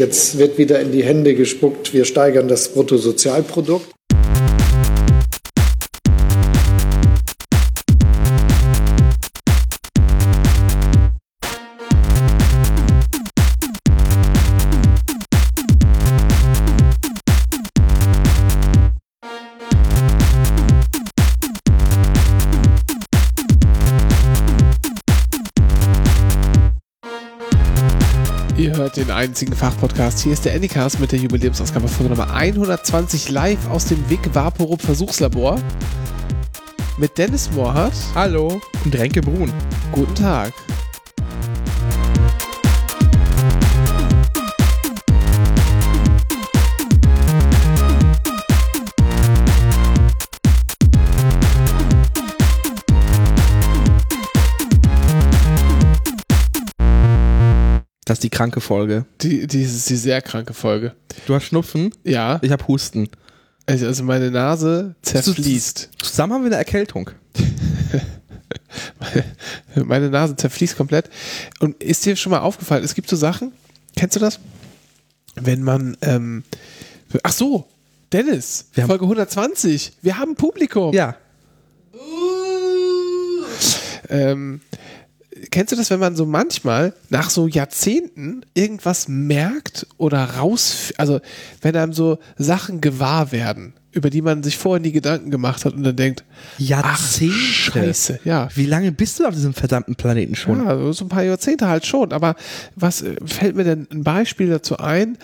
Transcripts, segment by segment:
jetzt wird wieder in die Hände gespuckt, wir steigern das Bruttosozialprodukt. Einzigen Fachpodcast. Hier ist der Anycast mit der Jubiläumsausgabe Folge Nummer 120 live aus dem Vic Vaporub Versuchslabor. Mit Dennis Mohrhardt. Hallo. Und Renke Brun. Guten Tag. Das ist die kranke Folge. Die, die ist die sehr kranke Folge. Du hast Schnupfen? Ja. Ich habe Husten. Also, also meine Nase zerfließt. Zusammen haben wir eine Erkältung. meine Nase zerfließt komplett. Und ist dir schon mal aufgefallen, es gibt so Sachen, kennst du das? Wenn man, ähm, ach so, Dennis, Wir haben- Folge 120, wir haben Publikum. Ja. Ähm, kennst du das, wenn man so manchmal nach so Jahrzehnten irgendwas merkt oder raus, also wenn einem so Sachen gewahr werden, über die man sich vorher nie Gedanken gemacht hat und dann denkt, Jahrzehnte. ach, scheiße, ja. Wie lange bist du auf diesem verdammten Planeten schon? Ja, so ein paar Jahrzehnte halt schon. Aber was äh, fällt mir denn ein Beispiel dazu ein,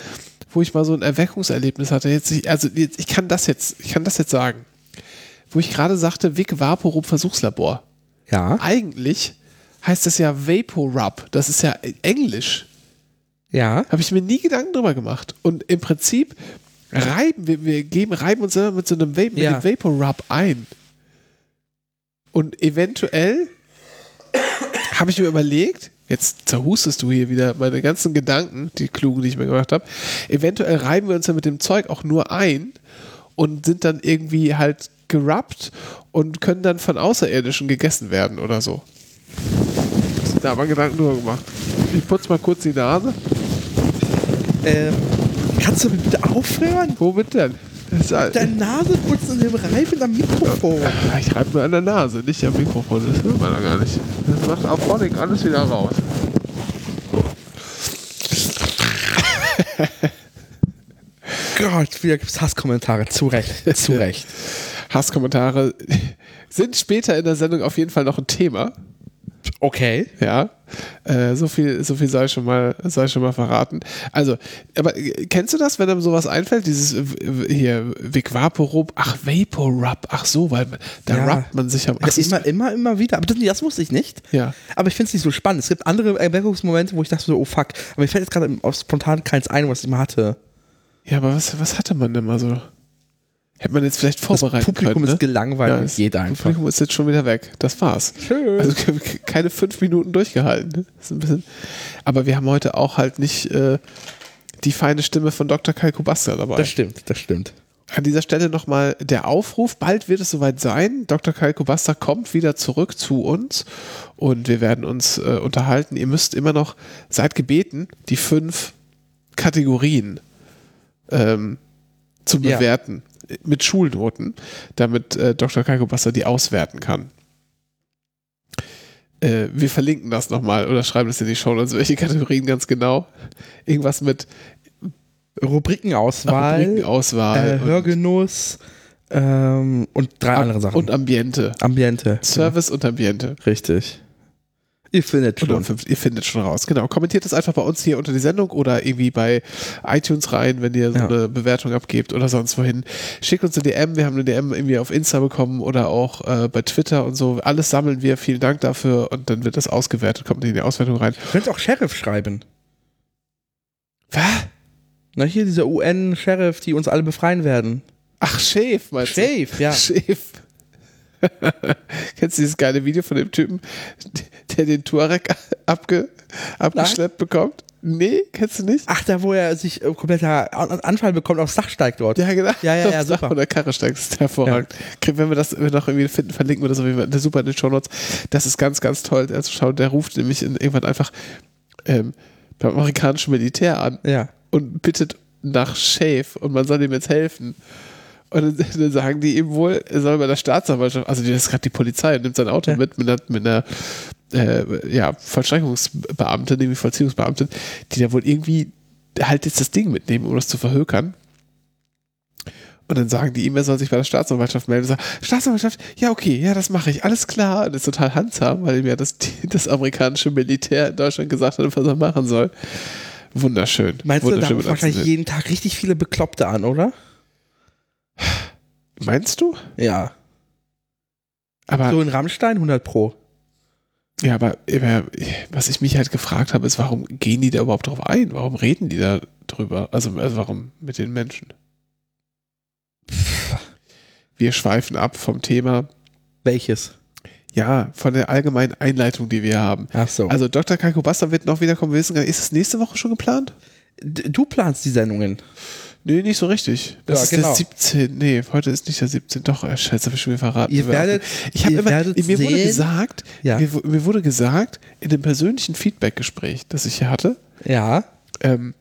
wo ich mal so ein Erweckungserlebnis hatte? Jetzt, ich- also jetzt, ich kann das jetzt, ich kann das jetzt sagen. Wo ich gerade sagte, Vic Vaporub Versuchslabor. Ja. Eigentlich heißt das ja Vaporub. Das ist ja Englisch. Ja. Habe ich mir nie Gedanken drüber gemacht. Und im Prinzip reiben wir, wir geben, reiben uns selber mit so einem Va Ja. Vaporub ein. Und eventuell habe ich mir überlegt, jetzt zerhustest du hier wieder meine ganzen Gedanken, die klugen, die ich mir gemacht habe. Eventuell reiben wir uns ja mit dem Zeug auch nur ein und sind dann irgendwie halt gerubbt und können dann von Außerirdischen gegessen werden oder so. Da haben wir Gedanken drüber gemacht. Ich putze mal kurz die Nase. Ähm, kannst du bitte aufhören? Womit denn? Das Deine Nase putzen und dem Reiben am Mikrofon. ich reibe mir an der Nase, nicht am Mikrofon. Das hört man da gar nicht. Das macht auf Phonic alles wieder raus. Gott, wieder gibt's Hasskommentare. Zu Recht. Zu Recht. Hasskommentare sind später in der Sendung auf jeden Fall noch ein Thema. Okay. Ja, äh, so viel, so viel soll ich schon mal, soll ich schon mal verraten. Also, aber äh, kennst du das, wenn einem sowas einfällt? Dieses hier Vic Vaporub, ach Vaporub, ach so, weil man, da Ja. rubbt man sich am. Ach, immer, immer, immer wieder. Aber das, das wusste ich nicht. Ja. Aber ich finde es nicht so spannend. Es gibt andere Erweckungsmomente, wo ich dachte so, oh fuck. Aber mir fällt jetzt gerade auf spontan keins ein, was ich mal hatte. ja, aber was, was hatte man denn mal so? Hätte man jetzt vielleicht Das vorbereiten Publikum können. ist ne? gelangweilt Ja, und das geht einfach. Publikum ist jetzt schon wieder weg. Das war's. Schön. Also ke- keine fünf Minuten durchgehalten. ne? Das ist aber wir haben heute auch halt nicht äh, die feine Stimme von Dr. Kai Kubasta dabei. Das stimmt, das stimmt. An dieser Stelle nochmal der Aufruf. Bald wird es soweit sein. Dr. Kai Kubasta kommt wieder zurück zu uns und wir werden uns äh, unterhalten. Ihr müsst immer noch, seid gebeten, die fünf Kategorien ähm, zu Ja. Mit Schulnoten, damit äh, Dr. Kai Kubasta die auswerten kann. Äh, wir verlinken das nochmal oder schreiben es in die Show Notes, welche Kategorien ganz genau. Irgendwas mit Rubrikenauswahl, Rubrikenauswahl äh, und- Hörgenuss ähm, und drei andere Sachen. und Ambiente. Ambiente. Service und Ambiente. Richtig. Ihr findet schon. ihr findet schon raus. Genau. Kommentiert das einfach bei uns hier unter die Sendung oder irgendwie bei iTunes rein, wenn ihr so Ja. eine Bewertung abgebt oder sonst wohin. Schickt uns eine DM. Wir haben eine DM irgendwie auf Insta bekommen oder auch äh, bei Twitter und so. Alles sammeln wir. Vielen Dank dafür und dann wird das ausgewertet. Kommt in die Auswertung rein. Ihr könnt auch Sheriff schreiben. Was? Na, hier dieser UN-Sheriff, die uns alle befreien werden. Ach, Schäf, meinst du? Sheriff, ja. Schäf. Kennst du dieses geile Video von dem Typen, der den Tuareg abge, abgeschleppt bekommt? Nee, kennst du nicht? Ach, da wo er sich äh, kompletter An- Anfall bekommt, aufs Dach steigt dort. Ja, genau. Ja, ja, ja, Auf Dach super. Von der Karre steigt, ist hervorragend. Kriegen- Wenn wir das noch irgendwie finden, verlinken wir das auf jeden Fall super in den Show Notes. Das ist ganz, ganz toll anzuschauen. Der ruft nämlich in, irgendwann einfach ähm, beim amerikanischen Militär an Ja. und bittet nach Shave und man soll ihm jetzt helfen. Und dann, dann sagen die ihm wohl, er soll bei der Staatsanwaltschaft, also das ist gerade die Polizei und nimmt sein Auto Ja. mit, mit einer, mit einer äh, ja, Vollstreckungsbeamtin, irgendwie Vollziehungsbeamtin, die da wohl irgendwie halt jetzt das Ding mitnehmen, um das zu verhökern. Und dann sagen die ihm, er soll sich bei der Staatsanwaltschaft melden. Und sagt, Staatsanwaltschaft, ja, okay, ja, das mache ich, alles klar. Und das ist total handsam, weil ihm ja das, das amerikanische Militär in Deutschland gesagt hat, was er machen soll. Wunderschön. Meinst du, da Wunderschön rufen mit wahrscheinlich jeden Tag richtig viele Bekloppte an, oder? Meinst du? Ja. Aber, So in Rammstein 100 Pro. ja, aber, was ich mich halt gefragt habe, ist, warum gehen die da überhaupt drauf ein? Warum reden die da drüber? Also, also warum mit den Menschen? Wir schweifen ab vom Thema, Welches? ja, von der allgemeinen Einleitung, die wir haben. Ach so. Also Dr. Kaiko Basta wird noch wiederkommen. Wir wissen gar nicht, ist es nächste Woche schon geplant? Du planst die Sendungen. Nee, nicht so richtig. Das Ja, ist genau. der 17. Nee, heute ist nicht der 17. Doch, äh, scheiße, hab ich schon wieder verraten. Ihr werdet- ich habe immer, mir wurde sehen- gesagt, Ja. mir, mir wurde gesagt, in dem persönlichen Feedback-Gespräch, das ich hier hatte, Ja. ähm,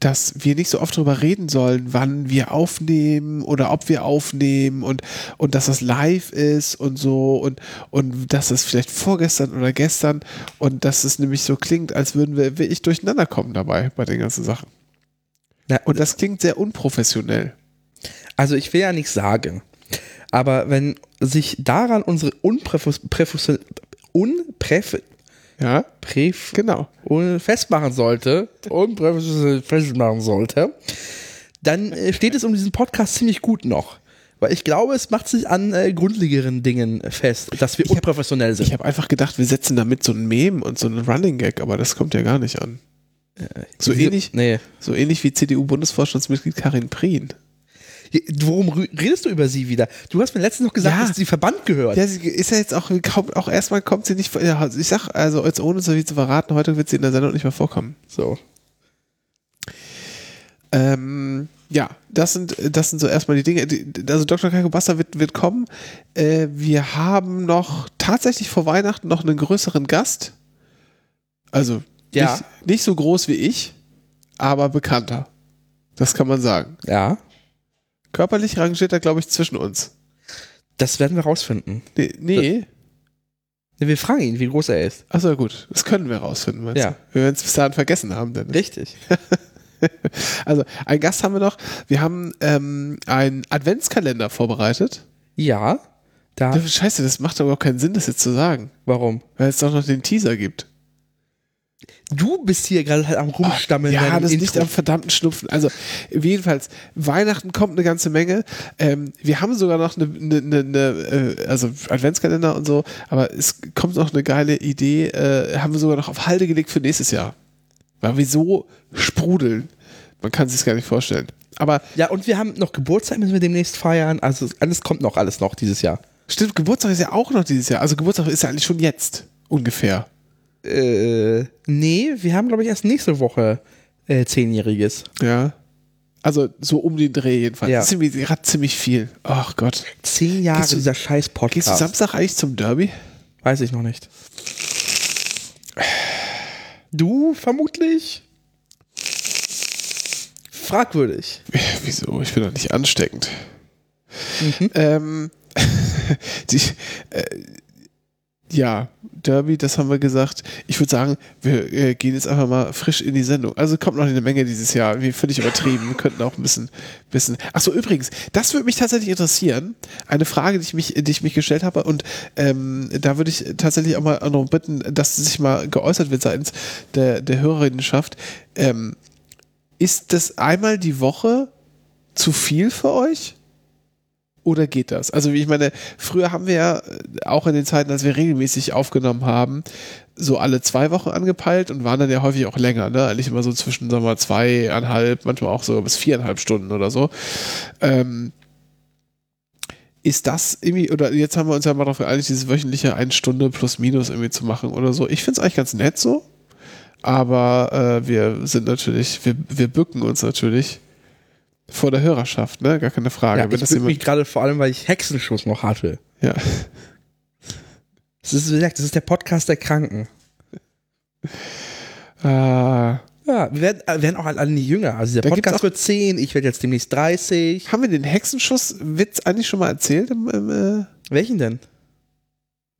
dass wir nicht so oft darüber reden sollen, wann wir aufnehmen oder ob wir aufnehmen und, und dass das live ist und so und, und dass das vielleicht vorgestern oder gestern und dass es nämlich so klingt, als würden wir wirklich durcheinander kommen dabei bei den ganzen Sachen. Na, Und das klingt sehr unprofessionell. Also ich will ja nichts sagen. Aber wenn sich daran unsere unpräf unpräf Ja, Präf genau. festmachen sollte, unpräf festmachen sollte, dann äh, steht es um diesen Podcast ziemlich gut noch. Weil ich glaube, es macht sich an äh, grundlegeren Dingen fest, dass wir Ich hab- unprofessionell sind. Ich habe einfach gedacht, wir setzen damit so ein Meme und so einen Running Gag, aber das kommt ja gar nicht an. So Diese- ähnlich, Nee. so ähnlich wie CDU-Bundesvorstandsmitglied Karin Prien. Worum redest du über sie wieder? Du hast mir letztens noch gesagt, Ja. dass sie Verband gehört. Ja, sie ist ja jetzt auch, auch erstmal kommt sie nicht, vor- ich sag, also jetzt ohne so viel zu verraten, heute wird sie in der Sendung nicht mehr vorkommen. So. Ähm, ja, das sind, das sind so erstmal die Dinge. Also Dr. Kaiko Basta wird, wird kommen. Äh, wir haben noch tatsächlich vor Weihnachten noch einen größeren Gast. Also Ja. nicht, nicht so groß wie ich, aber bekannter. Das kann man sagen. Ja. Körperlich rangiert er, glaube ich, zwischen uns. Das werden wir rausfinden. Nee, nee. Wir fragen ihn, wie groß er ist. Achso, gut. Das können wir rausfinden, meinst Ja. du? Wir werden es bis dahin vergessen haben, denn. Richtig. Also, einen Gast haben wir noch. Wir haben ähm, einen Adventskalender vorbereitet. Ja. Da. Scheiße, das macht aber auch keinen Sinn, das jetzt zu sagen. Warum? Weil es doch noch den Teaser gibt. Du bist hier gerade halt am Rumstammeln. Ja, beim das Intro. liegt am verdammten Schnupfen. Also, jedenfalls, Weihnachten kommt eine ganze Menge. Ähm, wir haben sogar noch eine, eine, eine, eine äh, also Adventskalender und so, aber es kommt noch eine geile Idee, äh, haben wir sogar noch auf Halde gelegt für nächstes Jahr. Weil wir so sprudeln. Man kann sich gar nicht vorstellen. Aber Ja, und wir haben noch Geburtstag, müssen wir demnächst feiern. Also alles kommt noch, alles noch dieses Jahr. stimmt, Geburtstag ist ja auch noch dieses Jahr. Also Geburtstag ist ja eigentlich schon jetzt. Ungefähr. Äh, nee, wir haben, glaube ich, erst nächste Woche äh, Zehnjähriges. Ja. Also so um den Dreh jedenfalls. Ja. Irgendwie gerade ziemlich viel. Ach Gott. Zehn Jahre du- dieser scheiß Podcast. Gehst du Samstag eigentlich zum Derby? Weiß ich noch nicht. Du vermutlich? Fragwürdig. Wieso? Ich bin doch nicht ansteckend. Mhm. Ähm, die, äh, ja, Derby, das haben wir gesagt. Ich würde sagen, wir äh, gehen jetzt einfach mal frisch in die Sendung. Also kommt noch eine Menge dieses Jahr. Wie völlig übertrieben. Wir könnten auch ein bisschen, bisschen. Achso, übrigens, das würde mich tatsächlich interessieren. Eine Frage, die ich mich, die ich mich gestellt habe. Und ähm, da würde ich tatsächlich auch mal noch bitten, dass sich mal geäußert wird seitens der, der Hörerinnenschaft. Ähm, ist das einmal die Woche zu viel für euch? Oder geht das? Also, wie ich meine, früher haben wir ja äh, auch in den Zeiten, als wir regelmäßig aufgenommen haben, so alle zwei Wochen angepeilt und waren dann ja häufig auch länger, ne? Eigentlich immer so zwischen, sagen wir mal, zweieinhalb, manchmal auch so bis viereinhalb Stunden oder so. Ähm, ist das irgendwie, oder jetzt haben wir uns ja mal darauf geeinigt, dieses wöchentliche eine Stunde plus minus irgendwie zu machen oder so. Ich finde es eigentlich ganz nett so, aber äh, wir sind natürlich, wir, wir bücken uns natürlich vor der Hörerschaft, ne? Gar keine Frage. Ja, ich das mich gerade vor allem, weil ich Hexenschuss noch hatte. ja. Das ist, wie gesagt, das ist der Podcast der Kranken. Ah, Ja, wir werden, äh, werden auch alle nicht jünger. Also der Da Podcast wird 10, ich werde jetzt demnächst 30. Haben wir den Hexenschuss-Witz eigentlich schon mal erzählt? Im, im, Welchen denn?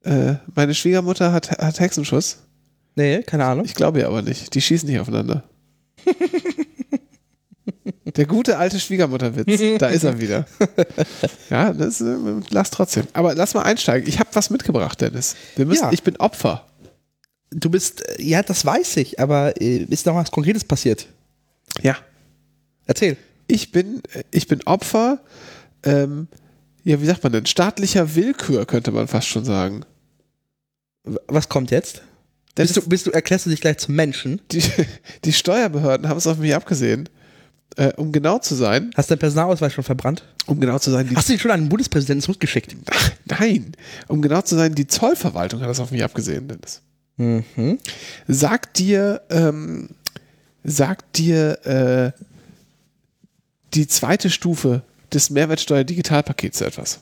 äh, äh, meine Schwiegermutter hat, hat Hexenschuss. Nee, keine Ahnung. Ich glaube ja aber nicht. Die schießen nicht aufeinander. Der gute alte Schwiegermutterwitz, da ist er wieder. Ja, das äh, lass trotzdem. Aber lass mal einsteigen. Ich habe was mitgebracht, Dennis. Wir müssen, Ja. Ich bin Opfer. Du bist, ja, das weiß ich, aber äh, ist noch was Konkretes passiert? Ja. Erzähl. Ich bin, äh, ich bin Opfer, ähm, ja, wie sagt man denn? Staatlicher Willkür, könnte man fast schon sagen. Was kommt jetzt? Bist du, bist du, erklärst du dich gleich zum Menschen? die, die Steuerbehörden haben es auf mich abgesehen. Äh, um genau zu sein, Hast du deinen Personalausweis schon verbrannt? um genau zu sein, Hast du ihn schon an den Bundespräsidenten zurückgeschickt? Nein, um genau zu sein, die Zollverwaltung hat das auf mich abgesehen, Dennis. Mhm. Sagt dir, ähm, sagt dir äh, die zweite Stufe des Mehrwertsteuer-Digitalpakets etwas?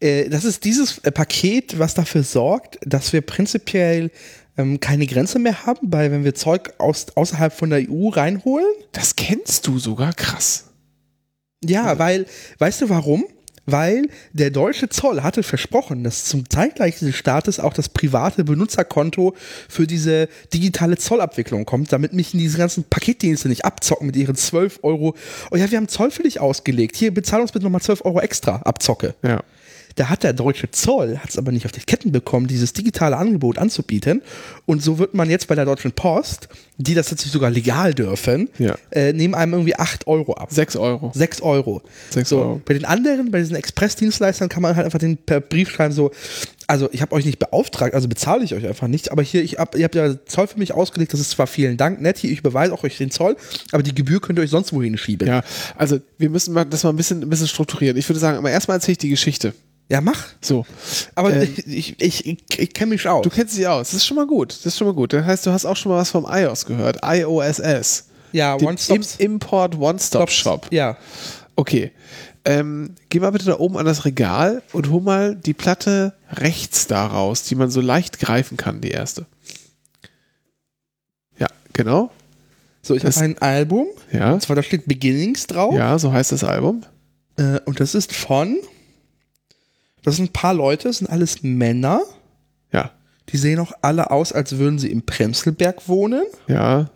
Äh, das ist dieses äh, Paket, was dafür sorgt, dass wir prinzipiell ähm, keine Grenze mehr haben, weil wenn wir Zeug aus, außerhalb von der EU reinholen. Das kennst du sogar krass. Ja, weil, weißt du warum? Weil der deutsche Zoll hatte versprochen, dass zum Zeitgleich des Staates auch das private Benutzerkonto für diese digitale Zollabwicklung kommt, damit mich in diese ganzen Paketdienste nicht abzocken mit ihren 12 Euro. Oh ja, wir haben Zoll für dich ausgelegt. Hier, bezahl uns bitte nochmal 12 Euro extra, Abzocke. Ja. Da hat der deutsche Zoll, hat es aber nicht auf die Ketten bekommen, dieses digitale Angebot anzubieten. Und so wird man jetzt bei der Deutschen Post, die das tatsächlich sogar legal dürfen, Ja. äh, nehmen einem irgendwie 8 Euro ab. 6 Euro. 6 Euro. Sechs so, Euro. Bei den anderen, bei diesen Expressdienstleistern kann man halt einfach den per Brief schreiben, so, also ich habe euch nicht beauftragt, also bezahle ich euch einfach nicht, aber hier, ich hab, ihr habt ja Zoll für mich ausgelegt, das ist zwar vielen Dank, nett, hier, ich beweise auch euch den Zoll, aber die Gebühr könnt ihr euch sonst wohin schieben. Ja, also wir müssen das mal ein bisschen, ein bisschen strukturieren. Ich würde sagen, aber erstmal erzähle ich die Geschichte. Ja, mach. So. Aber Ähm, ich, ich, ich, ich, kenne mich aus. Du kennst dich aus. Das ist schon mal gut. Das ist schon mal gut. Das heißt, du hast auch schon mal was vom iOS gehört. iOSS. ja, Den One-Stop. Im Import One-Stop-Shop. Ja. Okay. Ähm, geh mal bitte da oben an das Regal und hol mal die Platte rechts da raus, die man so leicht greifen kann, die erste. Ja, genau. So, ich habe ein Album, Ja. und zwar da steht Beginnings drauf. Ja, so heißt das Album. Äh, und das ist von, das sind ein paar Leute, das sind alles Männer. Ja. Die sehen auch alle aus, als würden sie im Premselberg wohnen. Ja.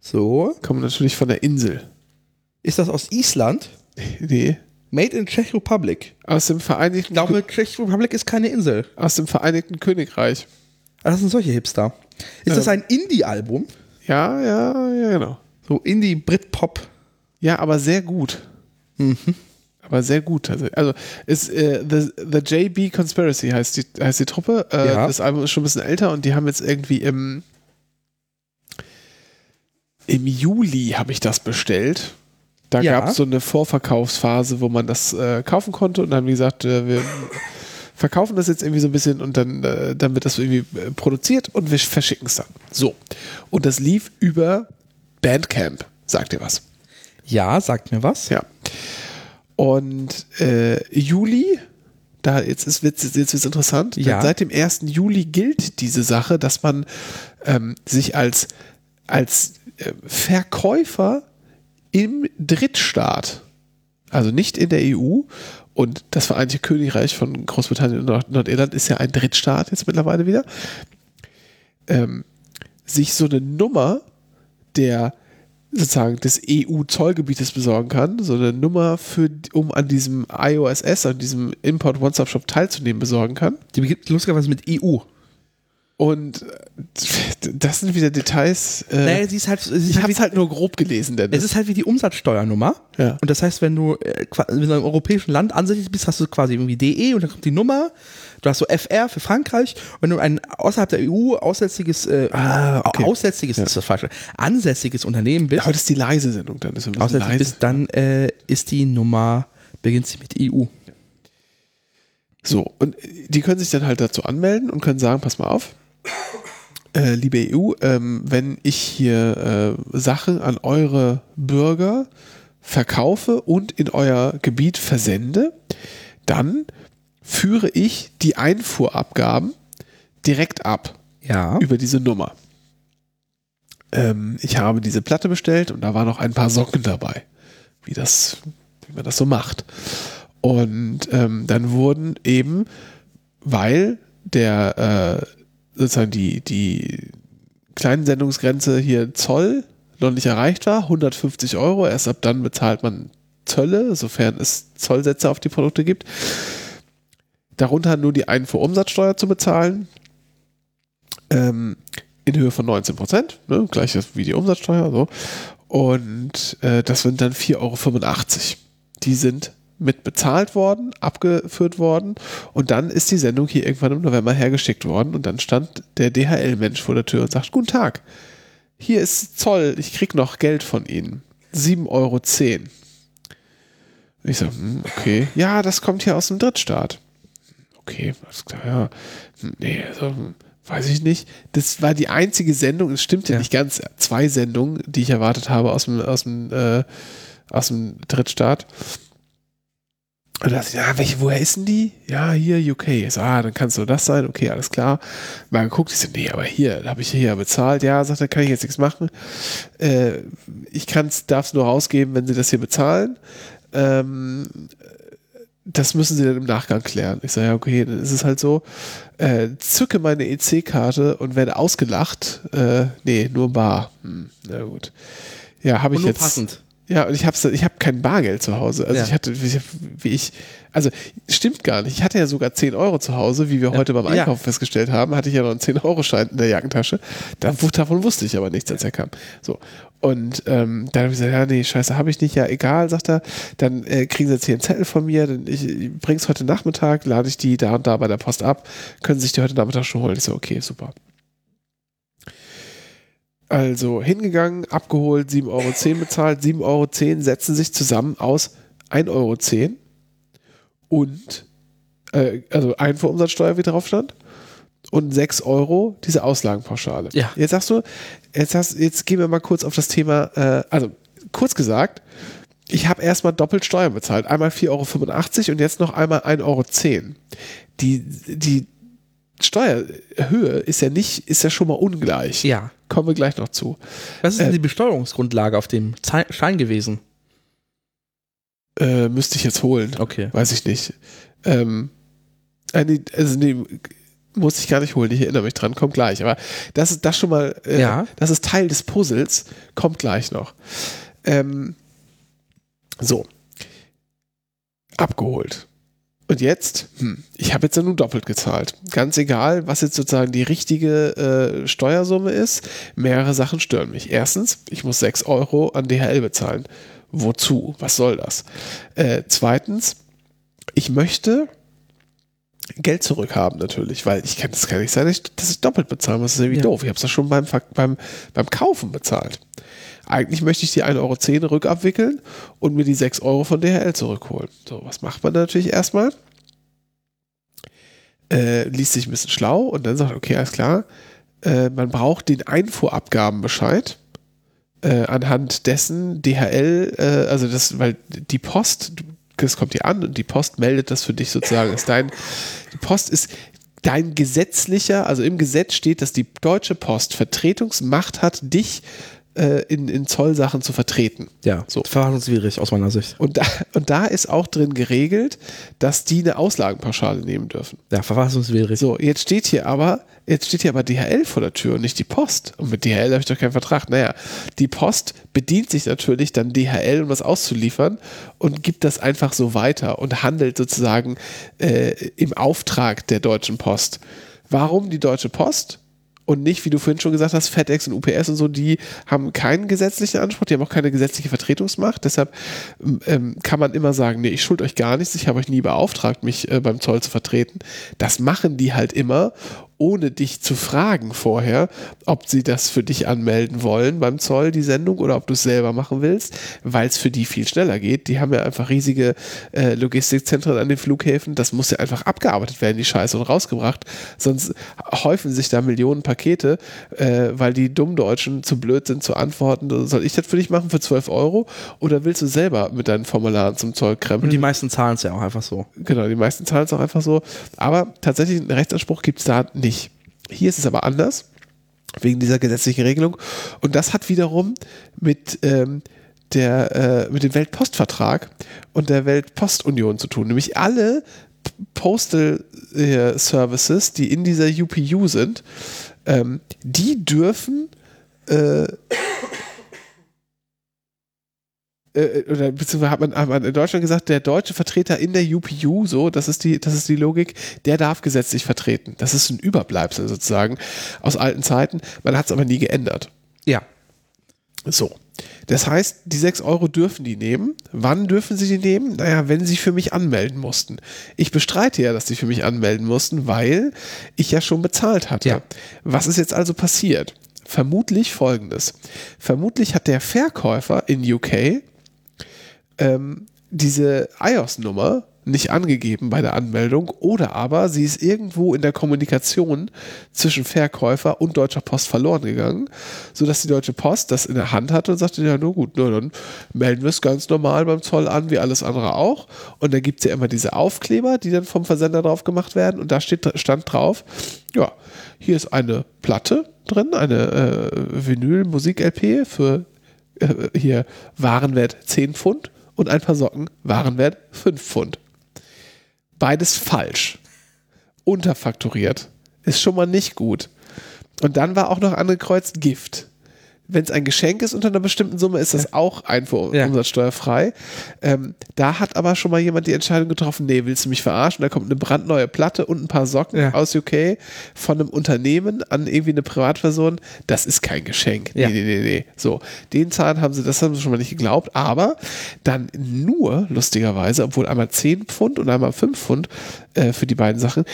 So. Kommen natürlich von der Insel. Ist das aus Island? Nee. Made in Czech Republic. Aus dem Vereinigten, Ich glaube, Czech Republic ist keine Insel. aus dem Vereinigten Königreich. Ah, Das sind solche Hipster. Ist das ein Indie-Album? Ja, ja, ja, genau. So Indie-Brit-Pop. Ja, aber sehr gut. Aber sehr gut. Also, also ist äh, the, the JB Conspiracy heißt die, heißt die Truppe. Äh, Ja. Das Album ist schon ein bisschen älter und die haben jetzt irgendwie im im Juli habe ich das bestellt. Da Ja. gab es so eine Vorverkaufsphase, wo man das äh, kaufen konnte und dann haben die gesagt, äh, wir verkaufen das jetzt irgendwie so ein bisschen und dann, äh, dann wird das irgendwie äh, produziert und wir verschicken es dann. So. Und das lief über Bandcamp. Sagt ihr was? Ja, sagt mir was. Ja. Und äh, Juli, da jetzt ist wird's, jetzt wird's interessant. Ja. Seit dem 1. Juli gilt diese Sache, dass man ähm, sich als, als äh, Verkäufer im Drittstaat, also nicht in der EU, und das Vereinigte Königreich von Großbritannien und Nord Nordirland ist ja ein Drittstaat jetzt mittlerweile wieder, ähm, sich so eine Nummer der sozusagen des EU-Zollgebietes besorgen kann, so eine Nummer für, um an diesem iOSS, an diesem Import One-Stop-Shop teilzunehmen, besorgen kann. Die beginnt lustigerweise mit EU. Und äh, das sind wieder Details. Äh, Naja, sie ist halt, sie ist ich halt habe es halt nur grob gelesen, denn es ist halt wie die Umsatzsteuernummer. Ja. Und das heißt, wenn du, äh, qua- wenn du in einem europäischen Land ansässig bist, hast du quasi irgendwie DE und dann kommt die Nummer. Du hast so FR für Frankreich. Wenn du ein außerhalb der EU aussätziges, äh, Ah, okay. aussätziges, das ist das falsche, ansässiges Unternehmen bist, Heute ist die leise Sendung, dann ist ein bisschen aussätzig leise. bist, dann äh, ist die Nummer, beginnt sie mit EU. So, und die können sich dann halt dazu anmelden und können sagen, pass mal auf, äh, liebe EU, ähm, wenn ich hier äh, Sachen an eure Bürger verkaufe und in euer Gebiet versende, dann führe ich die Einfuhrabgaben direkt ab Ja. über diese Nummer. ähm, ich habe diese Platte bestellt und da waren noch ein paar Socken dabei, wie das, wie man das so macht. Und ähm, dann wurden eben, weil der äh, sozusagen die, die kleinen Sendungsgrenze hier Zoll noch nicht erreicht war, 150 Euro, erst ab dann bezahlt man Zölle, sofern es Zollsätze auf die Produkte gibt. Darunter nur die Einfuhrumsatzsteuer zu bezahlen, ähm, in Höhe von 19 Prozent, ne, gleich wie die Umsatzsteuer. So. Und äh, das sind dann 4,85 Euro. Die sind mit bezahlt worden, abgeführt worden und dann ist die Sendung hier irgendwann im November hergeschickt worden und dann stand der DHL-Mensch vor der Tür und sagt, guten Tag, hier ist Zoll, ich krieg noch Geld von Ihnen. 7,10 Euro. Ich so, hm, okay, ja, das kommt hier aus dem Drittstaat. Okay, alles klar, ja. Nee, also, weiß ich nicht. Das war die einzige Sendung, es stimmt ja, ja, nicht ganz, zwei Sendungen, die ich erwartet habe aus dem, aus dem, äh, aus dem Drittstaat. Und da dachte ich, ja, welche, woher ist denn die? Ja, hier, UK. So, ah, dann kann es so das sein. Okay, alles klar. Mal geguckt, ich so, nee, aber hier, da habe ich hier ja bezahlt. Ja, sagt er, kann ich jetzt nichts machen. Äh, ich darf es nur rausgeben, wenn sie das hier bezahlen. Ähm, das müssen sie dann im Nachgang klären. Ich sage, ja, okay, dann ist es halt so. Äh, zücke meine EC-Karte und werde ausgelacht. Äh, nee, nur bar. Hm, na gut. Ja, habe ich jetzt. passend. Ja, und ich habe ich hab kein Bargeld zu Hause. Also ja. ich hatte, wie, wie, ich, also stimmt gar nicht. Ich hatte ja sogar 10 Euro zu Hause, wie wir ja. heute beim Einkaufen ja. festgestellt haben, hatte ich ja noch einen 10-Euro-Schein in der Jackentasche. Davon wusste ich aber nichts, als er kam. So. Und ähm, dann habe ich gesagt, ja, nee, scheiße, habe ich nicht. Ja, egal, sagt er. Dann äh, kriegen sie jetzt hier einen Zettel von mir. Dann ich, ich bring's heute Nachmittag, lade ich die da und da bei der Post ab. Können sie sich die heute Nachmittag schon holen. Ich so, okay, super. Also hingegangen, abgeholt, 7,10 Euro bezahlt. 7,10 Euro setzen sich zusammen aus 1,10 Euro und äh, also Einfuhrumsatzsteuer, wie drauf stand, und 6 Euro diese Auslagenpauschale. Ja. Jetzt sagst du, jetzt, hast, jetzt gehen wir mal kurz auf das Thema, äh, also kurz gesagt, ich habe erstmal doppelt Steuern bezahlt. Einmal 4,85 Euro und jetzt noch einmal 1,10 Euro. Die, die Steuerhöhe ist ja nicht, ist ja schon mal ungleich. Ja. Kommen wir gleich noch zu. Was ist denn äh, die Besteuerungsgrundlage auf dem Schein gewesen? Äh, müsste ich jetzt holen. Okay. Weiß ich nicht. Ähm, äh, also nee, muss ich gar nicht holen, ich erinnere mich dran, kommt gleich. Aber das ist das schon mal, äh, ja. das ist Teil des Puzzles, kommt gleich noch. Ähm, so. Abgeholt. Und jetzt, hm, ich habe jetzt ja nun doppelt gezahlt. Ganz egal, was jetzt sozusagen die richtige äh, Steuersumme ist, mehrere Sachen stören mich. Erstens, ich muss 6 Euro an DHL bezahlen. Wozu? Was soll das? Äh, zweitens, ich möchte Geld zurückhaben natürlich, weil ich kann das kann nicht sein, dass ich, dass ich doppelt bezahlen muss. Das ist irgendwie ja. doof. Ich habe es ja schon beim, beim, beim Kaufen bezahlt. Eigentlich möchte ich die 1,10 Euro rückabwickeln und mir die 6 Euro von DHL zurückholen. So, was macht man natürlich erstmal? Äh, liest sich ein bisschen schlau und dann sagt, okay, alles klar, äh, man braucht den Einfuhrabgabenbescheid. Äh, anhand dessen DHL, äh, also das, weil die Post, das kommt dir an und die Post meldet das für dich sozusagen. Ist dein, die Post ist dein gesetzlicher, also im Gesetz steht, dass die Deutsche Post Vertretungsmacht hat, dich äh, in, in Zollsachen zu vertreten. Ja, so. verhandlungswidrig aus meiner Sicht. Und da, und da ist auch drin geregelt, dass die eine Auslagenpauschale nehmen dürfen. Ja, verfassungswidrig. So, jetzt steht hier aber, jetzt steht hier aber DHL vor der Tür und nicht die Post. Und mit DHL habe ich doch keinen Vertrag. Naja, die Post bedient sich natürlich dann DHL, um das auszuliefern und gibt das einfach so weiter und handelt sozusagen äh, im Auftrag der Deutschen Post. Warum die Deutsche Post? Und nicht, wie du vorhin schon gesagt hast, FedEx und UPS und so, die haben keinen gesetzlichen Anspruch, die haben auch keine gesetzliche Vertretungsmacht. Deshalb ähm, kann man immer sagen, nee, ich schuld euch gar nichts, ich habe euch nie beauftragt, mich äh, beim Zoll zu vertreten. Das machen die halt immer ohne dich zu fragen vorher, ob sie das für dich anmelden wollen beim Zoll, die Sendung, oder ob du es selber machen willst, weil es für die viel schneller geht. Die haben ja einfach riesige äh, Logistikzentren an den Flughäfen. Das muss ja einfach abgearbeitet werden, die Scheiße, und rausgebracht. Sonst häufen sich da Millionen Pakete, äh, weil die Dummdeutschen zu blöd sind zu antworten. Soll ich das für dich machen für 12 Euro? Oder willst du selber mit deinen Formularen zum Zoll krempeln? Und die meisten zahlen es ja auch einfach so. Genau, die meisten zahlen es auch einfach so. Aber tatsächlich einen Rechtsanspruch gibt es da nicht. Hier ist es aber anders. Wegen dieser gesetzlichen Regelung. Und das hat wiederum mit, ähm, der, äh, mit dem Weltpostvertrag und der Weltpostunion zu tun. Nämlich alle Postal äh, Services, die in dieser UPU sind, ähm, die dürfen äh, äh, oder beziehungsweise hat man, hat man in Deutschland gesagt, der deutsche Vertreter in der UPU, so, das ist die, das ist die Logik, der darf gesetzlich vertreten. Das ist ein Überbleibsel sozusagen aus alten Zeiten. Man hat es aber nie geändert. Ja. So. Das heißt, die 6 Euro dürfen die nehmen. Wann dürfen sie die nehmen? Naja, wenn sie für mich anmelden mussten. Ich bestreite ja, dass sie für mich anmelden mussten, weil ich ja schon bezahlt hatte. Ja. Was ist jetzt also passiert? Vermutlich folgendes. Vermutlich hat der Verkäufer in UK ähm, diese iOS-Nummer nicht angegeben bei der Anmeldung oder aber sie ist irgendwo in der Kommunikation zwischen Verkäufer und Deutscher Post verloren gegangen, sodass die Deutsche Post das in der Hand hatte und sagte, ja, nur gut, na, dann melden wir es ganz normal beim Zoll an, wie alles andere auch. Und dann gibt es ja immer diese Aufkleber, die dann vom Versender drauf gemacht werden und da steht, stand drauf, ja, hier ist eine Platte drin, eine äh, Vinyl-Musik-LP für äh, hier Warenwert 10 Pfund und ein paar Socken Warenwert 5 Pfund. Beides falsch. Unterfakturiert. Ist schon mal nicht gut. Und dann war auch noch angekreuzt Gift. Wenn es ein Geschenk ist unter einer bestimmten Summe, ist das auch einfuhrumsatzsteuerfrei. Ähm, da hat aber schon mal jemand die Entscheidung getroffen, nee, willst du mich verarschen? Da kommt eine brandneue Platte und ein paar Socken Ja. aus UK von einem Unternehmen an irgendwie eine Privatperson. Das ist kein Geschenk. Nee, Ja. nee, nee, nee. So, den Zahn haben sie, das haben sie schon mal nicht geglaubt, aber dann nur, lustigerweise, obwohl einmal 10 Pfund und einmal 5 Pfund äh, für die beiden Sachen,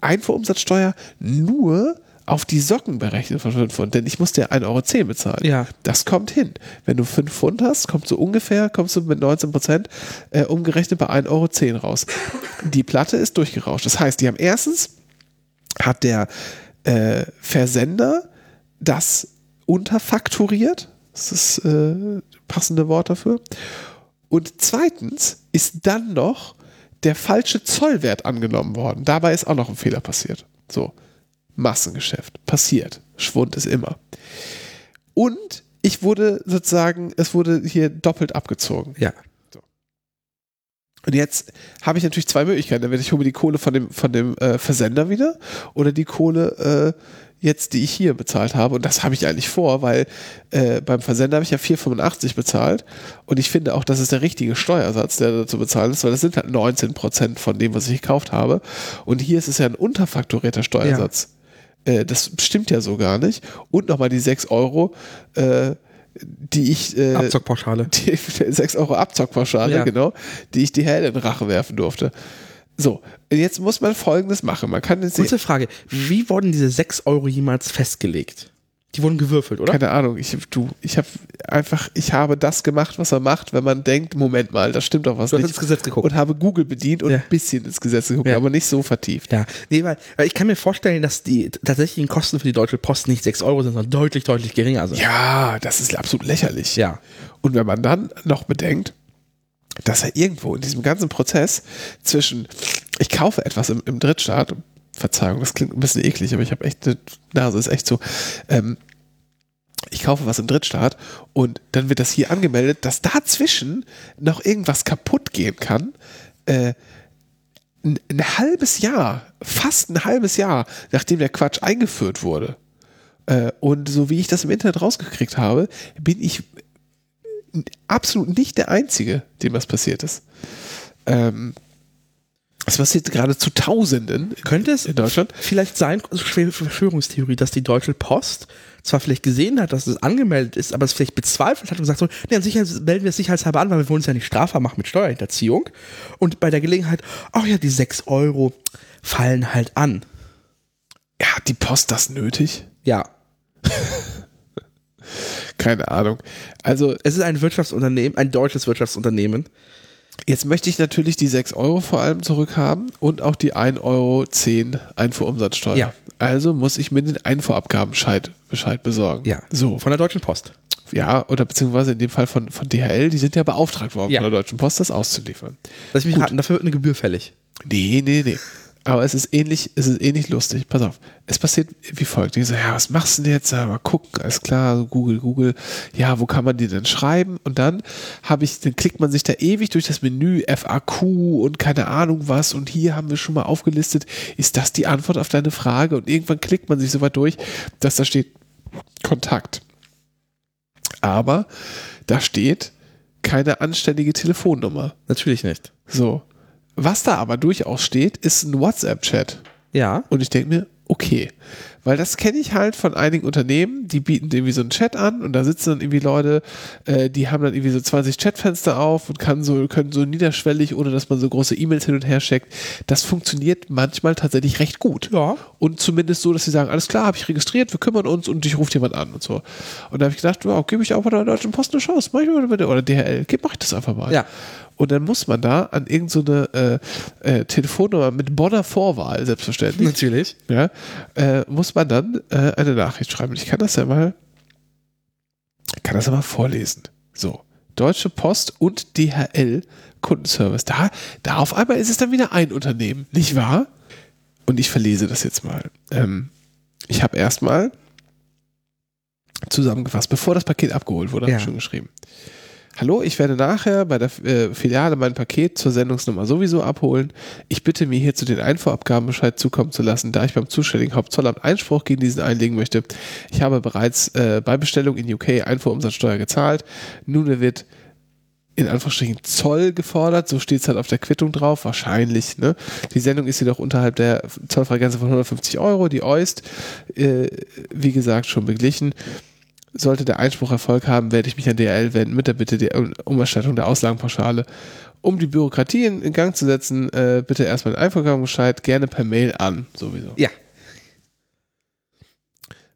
Einfuhrumsatzsteuer nur auf die Socken berechnet von 5 Pfund, denn ich musste ja 1,10 Euro bezahlen. Ja. Das kommt hin. Wenn du 5 Pfund hast, kommst du ungefähr, kommst du mit 19 Prozent äh, umgerechnet bei 1,10 Euro raus. Die Platte ist durchgerauscht. Das heißt, die haben erstens, hat der äh, Versender das unterfakturiert. Das ist äh, passende Wort dafür. Und zweitens ist dann noch der falsche Zollwert angenommen worden. Dabei ist auch noch ein Fehler passiert. So, Massengeschäft. Passiert. Schwund ist immer. Und ich wurde sozusagen, es wurde hier doppelt abgezogen. Ja. Und jetzt habe ich natürlich zwei Möglichkeiten. Entweder ich hole mir die Kohle von dem, von dem äh, Versender wieder oder die Kohle äh, jetzt, die ich hier bezahlt habe. Und das habe ich eigentlich vor, weil äh, beim Versender habe ich ja 4,85 bezahlt. Und ich finde auch, das ist der richtige Steuersatz, der da zu bezahlen ist, weil das sind halt 19 Prozent von dem, was ich gekauft habe. Und hier ist es ja ein unterfakturierter Steuersatz. Äh, das stimmt ja so gar nicht. Und nochmal die 6 Euro, äh, die ich äh, Abzockpauschale. die 6 Euro Abzockpauschale, Ja. genau, die ich die Hell in Rache werfen durfte. So, jetzt muss man folgendes machen. Man kann jetzt Kurze Frage, wie wurden diese 6 Euro jemals festgelegt? Die wurden gewürfelt, oder? keine Ahnung, ich du, ich habe einfach, ich habe das gemacht, was man macht, wenn man denkt, Moment mal, das stimmt doch was Du hast nicht. ins Gesetz geguckt. Und habe Google bedient und Ja. ein bisschen ins Gesetz geguckt, Ja. aber nicht so vertieft. Ja, nee, weil, weil ich kann mir vorstellen, dass die tatsächlichen Kosten für die Deutsche Post nicht 6 Euro sind, sondern deutlich, deutlich geringer sind. Ja, das ist absolut lächerlich. Ja. Und wenn man dann noch bedenkt, dass er irgendwo in diesem ganzen Prozess zwischen, ich kaufe etwas im, im Drittstaat, Verzeihung, das klingt ein bisschen eklig, aber ich habe echt eine Nase, ist echt so, ähm, ich kaufe was im Drittstaat und dann wird das hier angemeldet, dass dazwischen noch irgendwas kaputt gehen kann. Äh, ein, ein halbes Jahr, fast ein halbes Jahr, nachdem der Quatsch eingeführt wurde. Äh, und so wie ich das im Internet rausgekriegt habe, bin ich absolut nicht der Einzige, dem das passiert ist. Ähm, es passiert gerade zu Tausenden Könnte es in Deutschland. vielleicht sein, also Verschwörungstheorie, dass die Deutsche Post zwar vielleicht gesehen hat, dass es angemeldet ist, aber es vielleicht bezweifelt hat und gesagt so, nee, an Sicherheit melden wir es sicherheitshalber an, weil wir wollen es ja nicht strafbar machen mit Steuerhinterziehung. Und bei der Gelegenheit, ach ja, die 6 Euro fallen halt an. Ja, hat die Post das nötig? Ja. Keine Ahnung. Also Es ist ein Wirtschaftsunternehmen, ein deutsches Wirtschaftsunternehmen. Jetzt möchte ich natürlich die 6 Euro vor allem zurückhaben und auch die 1,10 Euro Einfuhrumsatzsteuer. Ja. Also muss ich mir den Einfuhrabgabenbescheid Bescheid besorgen. Ja. So. Von der Deutschen Post. Ja, oder beziehungsweise in dem Fall von, von DHL, die sind ja beauftragt worden Ja. von der Deutschen Post, das auszuliefern. Lass mich raten, dafür wird eine Gebühr fällig. Nee, nee, nee. Aber es ist ähnlich, es ist ähnlich lustig. Pass auf. Es passiert wie folgt. Die so, ja, was machst du denn jetzt? Ja, mal gucken, alles klar, so Google, Google. Ja, wo kann man die denn schreiben? Und dann habe ich, dann klickt man sich da ewig durch das Menü FAQ und keine Ahnung was. Und hier haben wir schon mal aufgelistet, ist das die Antwort auf deine Frage? Und irgendwann klickt man sich so weit durch, dass da steht Kontakt. Aber da steht keine anständige Telefonnummer. Natürlich nicht. So. Was da aber durchaus steht, ist ein WhatsApp-Chat. Ja. Und ich denke mir, okay. Weil das kenne ich halt von einigen Unternehmen, die bieten irgendwie so einen Chat an und da sitzen dann irgendwie Leute, äh, die haben dann irgendwie so 20 Chatfenster auf und kann so, können so niederschwellig, ohne dass man so große E-Mails hin und her schickt. Das funktioniert manchmal tatsächlich recht gut. Ja. Und zumindest so, dass sie sagen, alles klar, habe ich registriert, wir kümmern uns und dich ruft jemand an und so. Und da habe ich gedacht, wow, gebe ich auch bei der Deutschen Post eine Chance, mach ich mal bitte, oder DHL, gib, mach ich das einfach mal. Ja. Und dann muss man da an irgendeine so äh, äh, Telefonnummer mit Bonner Vorwahl, selbstverständlich, Natürlich. ja, äh, muss man dann äh, eine Nachricht schreiben. Ich kann das ja mal, kann das ja mal vorlesen. So. Deutsche Post und DHL Kundenservice. Da, da auf einmal ist es dann wieder ein Unternehmen, nicht wahr? Und ich verlese das jetzt mal. Ähm, ich habe erstmal zusammengefasst, bevor das Paket abgeholt wurde, habe Ja. ich schon geschrieben. Hallo, ich werde nachher bei der äh, Filiale mein Paket zur Sendungsnummer sowieso abholen. Ich bitte mir hierzu den Einfuhrabgabenbescheid zukommen zu lassen, da ich beim zuständigen Hauptzollamt Einspruch gegen diesen einlegen möchte. Ich habe bereits äh, bei Bestellung in UK Einfuhrumsatzsteuer gezahlt. Nun wird in Anführungsstrichen Zoll gefordert, so steht es halt auf der Quittung drauf, wahrscheinlich. Ne? Die Sendung ist jedoch unterhalb der Zollfreigrenze von 150 Euro, die Oist, äh, wie gesagt, schon beglichen. Sollte der Einspruch Erfolg haben, werde ich mich an DRL wenden mit der Bitte der Umerstattung der Auslagenpauschale. Um die Bürokratie in, in Gang zu setzen, äh, bitte erstmal den Einvergabescheid gerne per Mail an, sowieso. Ja.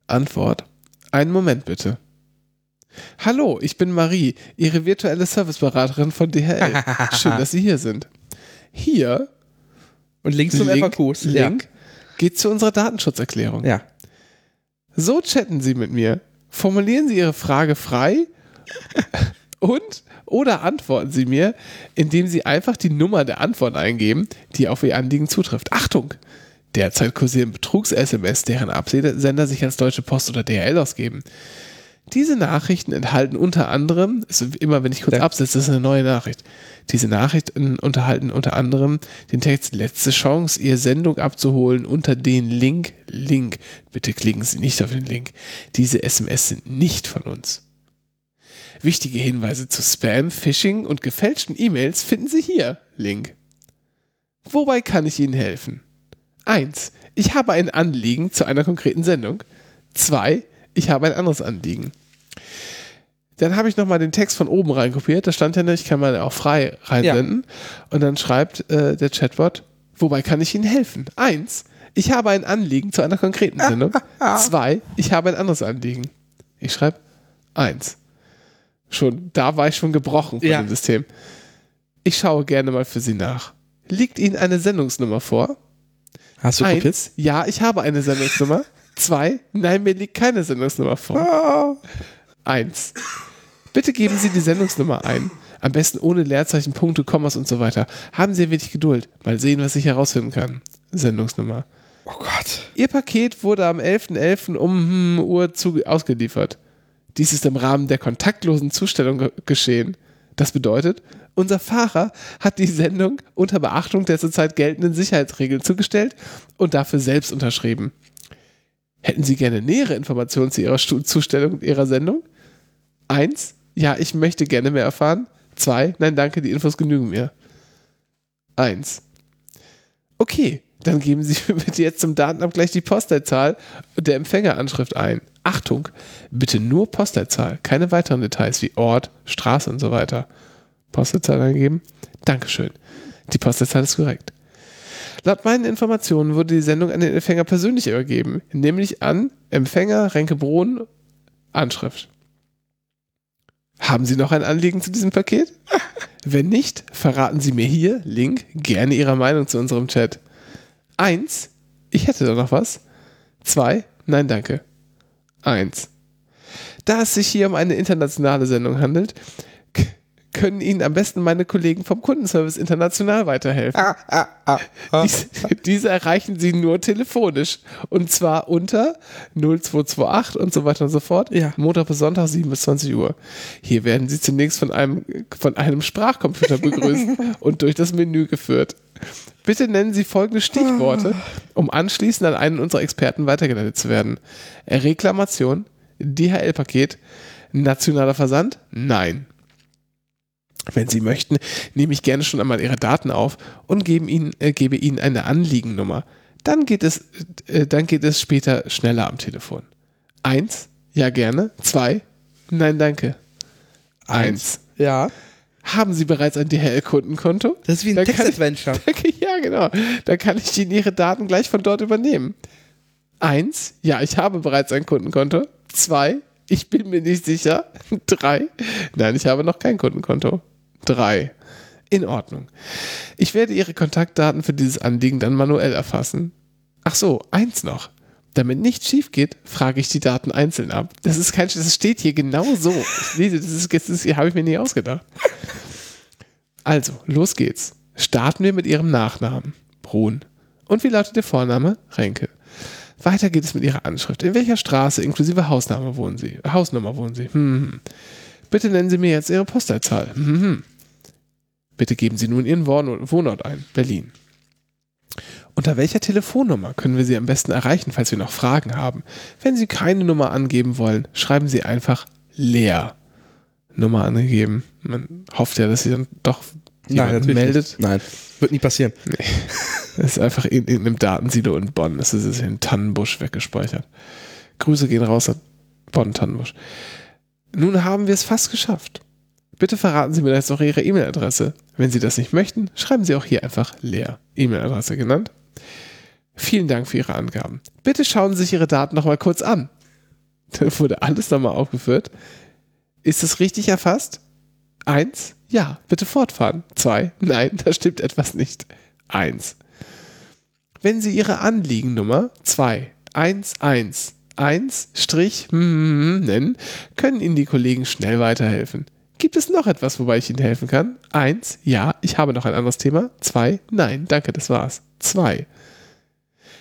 Antwort. Einen Moment bitte. Hallo, ich bin Marie, Ihre virtuelle Serviceberaterin von DHL. Schön, dass Sie hier sind. Hier, Und links zum Link, FAQs. Link geht zu unserer Datenschutzerklärung. Ja. So chatten Sie mit mir. Formulieren Sie Ihre Frage frei und oder antworten Sie mir, indem Sie einfach die Nummer der Antwort eingeben, die auf Ihr Anliegen zutrifft. Achtung! Derzeit kursieren Betrugs-SMS, deren Absender sich als Deutsche Post oder DHL ausgeben. Diese Nachrichten enthalten unter anderem, ist immer wenn ich kurz absetze, das ist eine neue Nachricht. Diese Nachrichten unterhalten unter anderem den Text Letzte Chance, Ihre Sendung abzuholen unter den Link, Link. Bitte klicken Sie nicht auf den Link. Diese SMS sind nicht von uns. Wichtige Hinweise zu Spam, Phishing und gefälschten E-Mails finden Sie hier, Link. Wobei kann ich Ihnen helfen? 1. Ich habe ein Anliegen zu einer konkreten Sendung. 2. Ich habe ein anderes Anliegen. Dann habe ich nochmal den Text von oben reinkopiert. Da stand ja nicht, kann man ja auch frei reinsenden. Und dann schreibt äh, der Chatbot, wobei kann ich Ihnen helfen? Eins, ich habe ein Anliegen zu einer konkreten Sendung. Zwei, ich habe ein anderes Anliegen. Ich schreibe eins. Schon, da war ich schon gebrochen von Ja. dem System. Ich schaue gerne mal für Sie nach. Liegt Ihnen eine Sendungsnummer vor? Hast du kopiert? Eins, ja, ich habe eine Sendungsnummer. Zwei, nein, mir liegt keine Sendungsnummer vor. Ah. Eins. Bitte geben Sie die Sendungsnummer ein. Am besten ohne Leerzeichen, Punkte, Kommas und so weiter. Haben Sie ein wenig Geduld. Mal sehen, was ich herausfinden kann. Sendungsnummer. Oh Gott. Ihr Paket wurde am 11.11. um hm, Uhr ausgeliefert. Dies ist im Rahmen der kontaktlosen Zustellung ge geschehen. Das bedeutet, unser Fahrer hat die Sendung unter Beachtung der zurzeit geltenden Sicherheitsregeln zugestellt und dafür selbst unterschrieben. Hätten Sie gerne nähere Informationen zu Ihrer Zustellung und Ihrer Sendung? Eins, ja, ich möchte gerne mehr erfahren. Zwei, nein, danke, die Infos genügen mir. Eins. Okay, dann geben Sie bitte jetzt zum Datenabgleich die Postleitzahl der Empfängeranschrift ein. Achtung, bitte nur Postleitzahl, keine weiteren Details wie Ort, Straße und so weiter. Postleitzahl eingeben. Dankeschön. Die Postleitzahl ist korrekt. Laut meinen Informationen wurde die Sendung an den Empfänger persönlich übergeben, nämlich an Empfänger Renke-Brohn, Anschrift. Haben Sie noch ein Anliegen zu diesem Paket? Wenn nicht, verraten Sie mir hier, Link, gerne Ihre Meinung zu unserem Chat. Eins, ich hätte da noch was. Zwei, nein, danke. Eins. Da es sich hier um eine internationale Sendung handelt, können Ihnen am besten meine Kollegen vom Kundenservice International weiterhelfen. Ah, ah, ah, ah. Dies, diese erreichen Sie nur telefonisch. Und zwar unter 0228 und so weiter und so fort. Ja. Montag bis Sonntag 7 bis 20 Uhr. Hier werden Sie zunächst von einem, von einem Sprachcomputer begrüßt und durch das Menü geführt. Bitte nennen Sie folgende Stichworte, um anschließend an einen unserer Experten weitergeleitet zu werden. Reklamation, DHL-Paket, nationaler Versand? Nein. Wenn Sie möchten, nehme ich gerne schon einmal Ihre Daten auf und gebe Ihnen, äh, gebe Ihnen eine Anliegennummer. Dann geht, es, äh, dann geht es später schneller am Telefon. Eins, ja gerne. Zwei, nein danke. Eins. Ja. Haben Sie bereits ein DHL-Kundenkonto? Das ist wie ein Textadventure. Ja, genau. Dann kann ich Ihnen Ihre Daten gleich von dort übernehmen. Eins, ja, ich habe bereits ein Kundenkonto. Zwei, ich bin mir nicht sicher. Drei, nein, ich habe noch kein Kundenkonto. Drei, in Ordnung. Ich werde Ihre Kontaktdaten für dieses Anliegen dann manuell erfassen. Ach so, eins noch. Damit nichts schief geht, frage ich die Daten einzeln ab. Das ist kein, das steht hier genau so. Ich lese, das ist, das ist, habe ich mir nicht ausgedacht. Also, los geht's. Starten wir mit Ihrem Nachnamen. Brun. Und wie lautet Ihr Vorname? Renke. Weiter geht es mit Ihrer Anschrift. In welcher Straße inklusive Hausname wohnen Sie? Hausnummer wohnen Sie? Hm, hm. Bitte nennen Sie mir jetzt Ihre Postleitzahl. Hm, hm, hm. Bitte geben Sie nun Ihren Wohn- Wohnort ein. Berlin. Unter welcher Telefonnummer können wir Sie am besten erreichen, falls wir noch Fragen haben? Wenn Sie keine Nummer angeben wollen, schreiben Sie einfach leer. Nummer angegeben. Man hofft ja, dass Sie dann doch jemand natürlich meldet. Nicht. Nein, wird nie passieren. Das ist einfach in irgendeinem Datensilo in Bonn. Das ist in Tannenbusch weggespeichert. Grüße gehen raus an Bonn-Tannenbusch. Nun haben wir es fast geschafft. Bitte verraten Sie mir jetzt noch Ihre E-Mail-Adresse. Wenn Sie das nicht möchten, schreiben Sie auch hier einfach leer. E-Mail-Adresse genannt. Vielen Dank für Ihre Angaben. Bitte schauen Sie sich Ihre Daten nochmal kurz an. Da wurde alles nochmal aufgeführt. Ist es richtig erfasst? Eins, ja, bitte fortfahren. Zwei, nein, da stimmt etwas nicht. Eins. Wenn Sie Ihre Anliegennummer 2 1 1 1 Strich hm, nennen, können Ihnen die Kollegen schnell weiterhelfen. Gibt es noch etwas, wobei ich Ihnen helfen kann? Eins, ja, ich habe noch ein anderes Thema. Zwei, nein, danke, das war's. Zwei.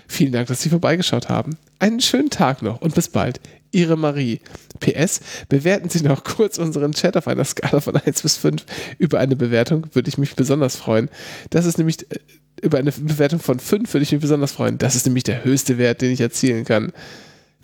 Vielen Dank, dass Sie vorbeigeschaut haben. Einen schönen Tag noch und bis bald. Ihre Marie. PS, bewerten Sie noch kurz unseren Chat auf einer Skala von 1 bis 5. Über eine Bewertung würde ich mich besonders freuen. Das ist nämlich, äh, über eine Bewertung von 5 würde ich mich besonders freuen. Das ist nämlich der höchste Wert, den ich erzielen kann.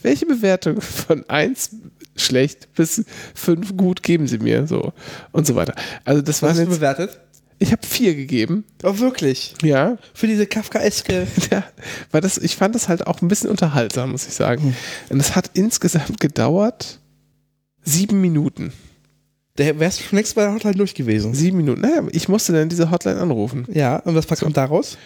Welche Bewertung von 1 schlecht bis 5 gut geben Sie mir? So und so weiter. Also das Was war hast du jetzt, bewertet? ich habe 4 gegeben. Oh, wirklich? Ja, Für diese Kafkaeske. ja, weil das, ich fand das halt auch ein bisschen unterhaltsam, muss ich sagen. Und es hat insgesamt gedauert sieben Minuten. Der wärst du schon längst bei der Hotline durch gewesen. Sieben Minuten. Naja, ich musste dann diese Hotline anrufen. Ja, und was kommt daraus?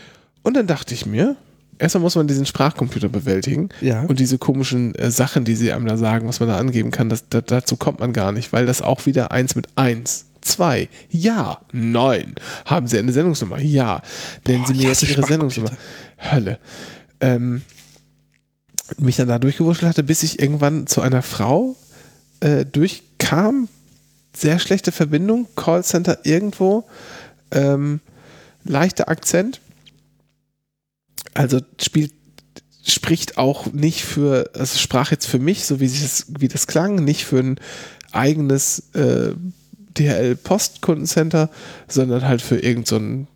Und dann dachte ich mir, erstmal muss man diesen Sprachcomputer bewältigen. Ja. Und diese komischen äh, Sachen, die sie einem da sagen, was man da angeben kann, das, da, dazu kommt man gar nicht, weil das auch wieder eins mit eins. Zwei. Ja. Nein. Haben Sie eine Sendungsnummer? Ja. Nennen Boah, Sie mir jetzt Ihre Sendungsnummer. Hölle. Ähm, mich dann da durchgewurschtelt hatte, bis ich irgendwann zu einer Frau äh, durchkam. Sehr schlechte Verbindung, Callcenter irgendwo, ähm, leichter Akzent. Also spielt, spricht auch nicht für, also sprach jetzt für mich, so wie, sich das, wie das klang, nicht für ein eigenes äh, DHL-Postkundencenter, sondern halt für irgendein so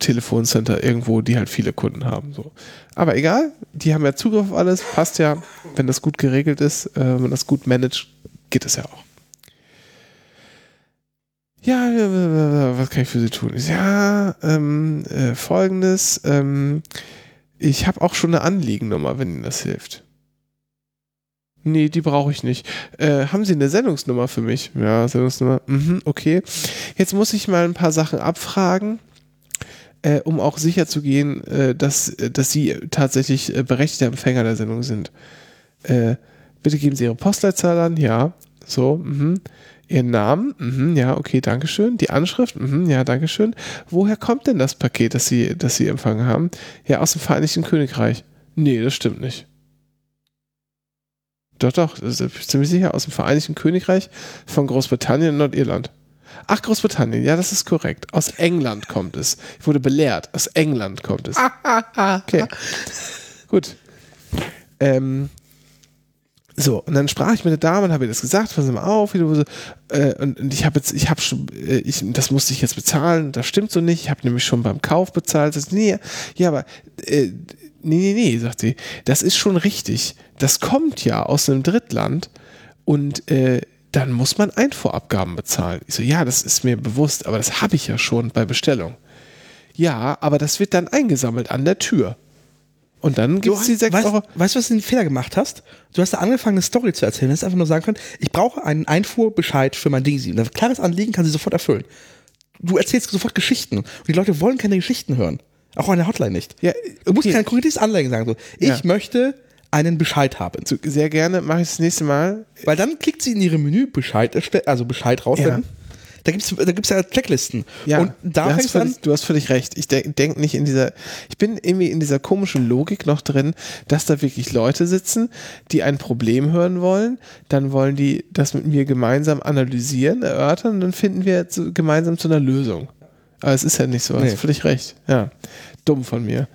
Telefoncenter irgendwo, die halt viele Kunden haben. So. Aber egal, die haben ja Zugriff auf alles, passt ja, wenn das gut geregelt ist, äh, wenn das gut managt, geht es ja auch. Ja, was kann ich für Sie tun? Ja, ähm, äh, folgendes, ähm, ich habe auch schon eine Anliegennummer, wenn Ihnen das hilft. Nee, die brauche ich nicht. Äh, haben Sie eine Sendungsnummer für mich? Ja, Sendungsnummer. Mhm, okay. Jetzt muss ich mal ein paar Sachen abfragen, äh, um auch sicher zu gehen, äh, dass, dass Sie tatsächlich äh, berechtigter Empfänger der Sendung sind. Äh, bitte geben Sie Ihre Postleitzahl an. Ja, so. Mhm. Ihren Namen? Mhm, ja, okay, Dankeschön. Die Anschrift? Mhm, ja, Dankeschön. Woher kommt denn das Paket, das Sie, das Sie empfangen haben? Ja, aus dem Vereinigten Königreich. Nee, das stimmt nicht. Doch, doch, das ist ziemlich sicher aus dem Vereinigten Königreich von Großbritannien und Nordirland. Ach, Großbritannien, ja, das ist korrekt. Aus England kommt es. Ich wurde belehrt, aus England kommt es. Okay. Gut. Ähm, so, und dann sprach ich mit der Dame und habe ihr das gesagt, pass mal auf, wie du äh, und, und ich habe jetzt, ich habe schon, äh, ich, das musste ich jetzt bezahlen, das stimmt so nicht, ich habe nämlich schon beim Kauf bezahlt. Das, nee, ja, aber äh, nee, nee, nee, sagt sie, das ist schon richtig. Das kommt ja aus einem Drittland und äh, dann muss man Einfuhrabgaben bezahlen. Ich so, ja, das ist mir bewusst, aber das habe ich ja schon bei Bestellung. Ja, aber das wird dann eingesammelt an der Tür. Und dann gibt es die 6 weißt, Euro. Weißt du, was du den Fehler gemacht hast? Du hast da angefangen, eine Story zu erzählen. Du hättest einfach nur sagen können, ich brauche einen Einfuhrbescheid für mein Ding. Und ein klares Anliegen kann sie sofort erfüllen. Du erzählst sofort Geschichten. Und die Leute wollen keine Geschichten hören. Auch an der Hotline nicht. Ja, Du musst okay. kein konkretes Anliegen sagen. So, ich Ja. möchte einen Bescheid haben. Sehr gerne mache ich das nächste Mal. Weil dann klickt sie in ihre Menü Bescheid, also Bescheid rausfinden. Da gibt's da gibt's ja Checklisten. Ja, und da du, hast fängst du an, völlig, du hast völlig recht. Ich denke denk nicht in dieser, ich bin irgendwie in dieser komischen Logik noch drin, dass da wirklich Leute sitzen, die ein Problem hören wollen, dann wollen die das mit mir gemeinsam analysieren, erörtern und dann finden wir zu, gemeinsam zu einer Lösung. Aber es ist ja nicht so, hast Nee. du völlig recht. Ja, dumm von mir.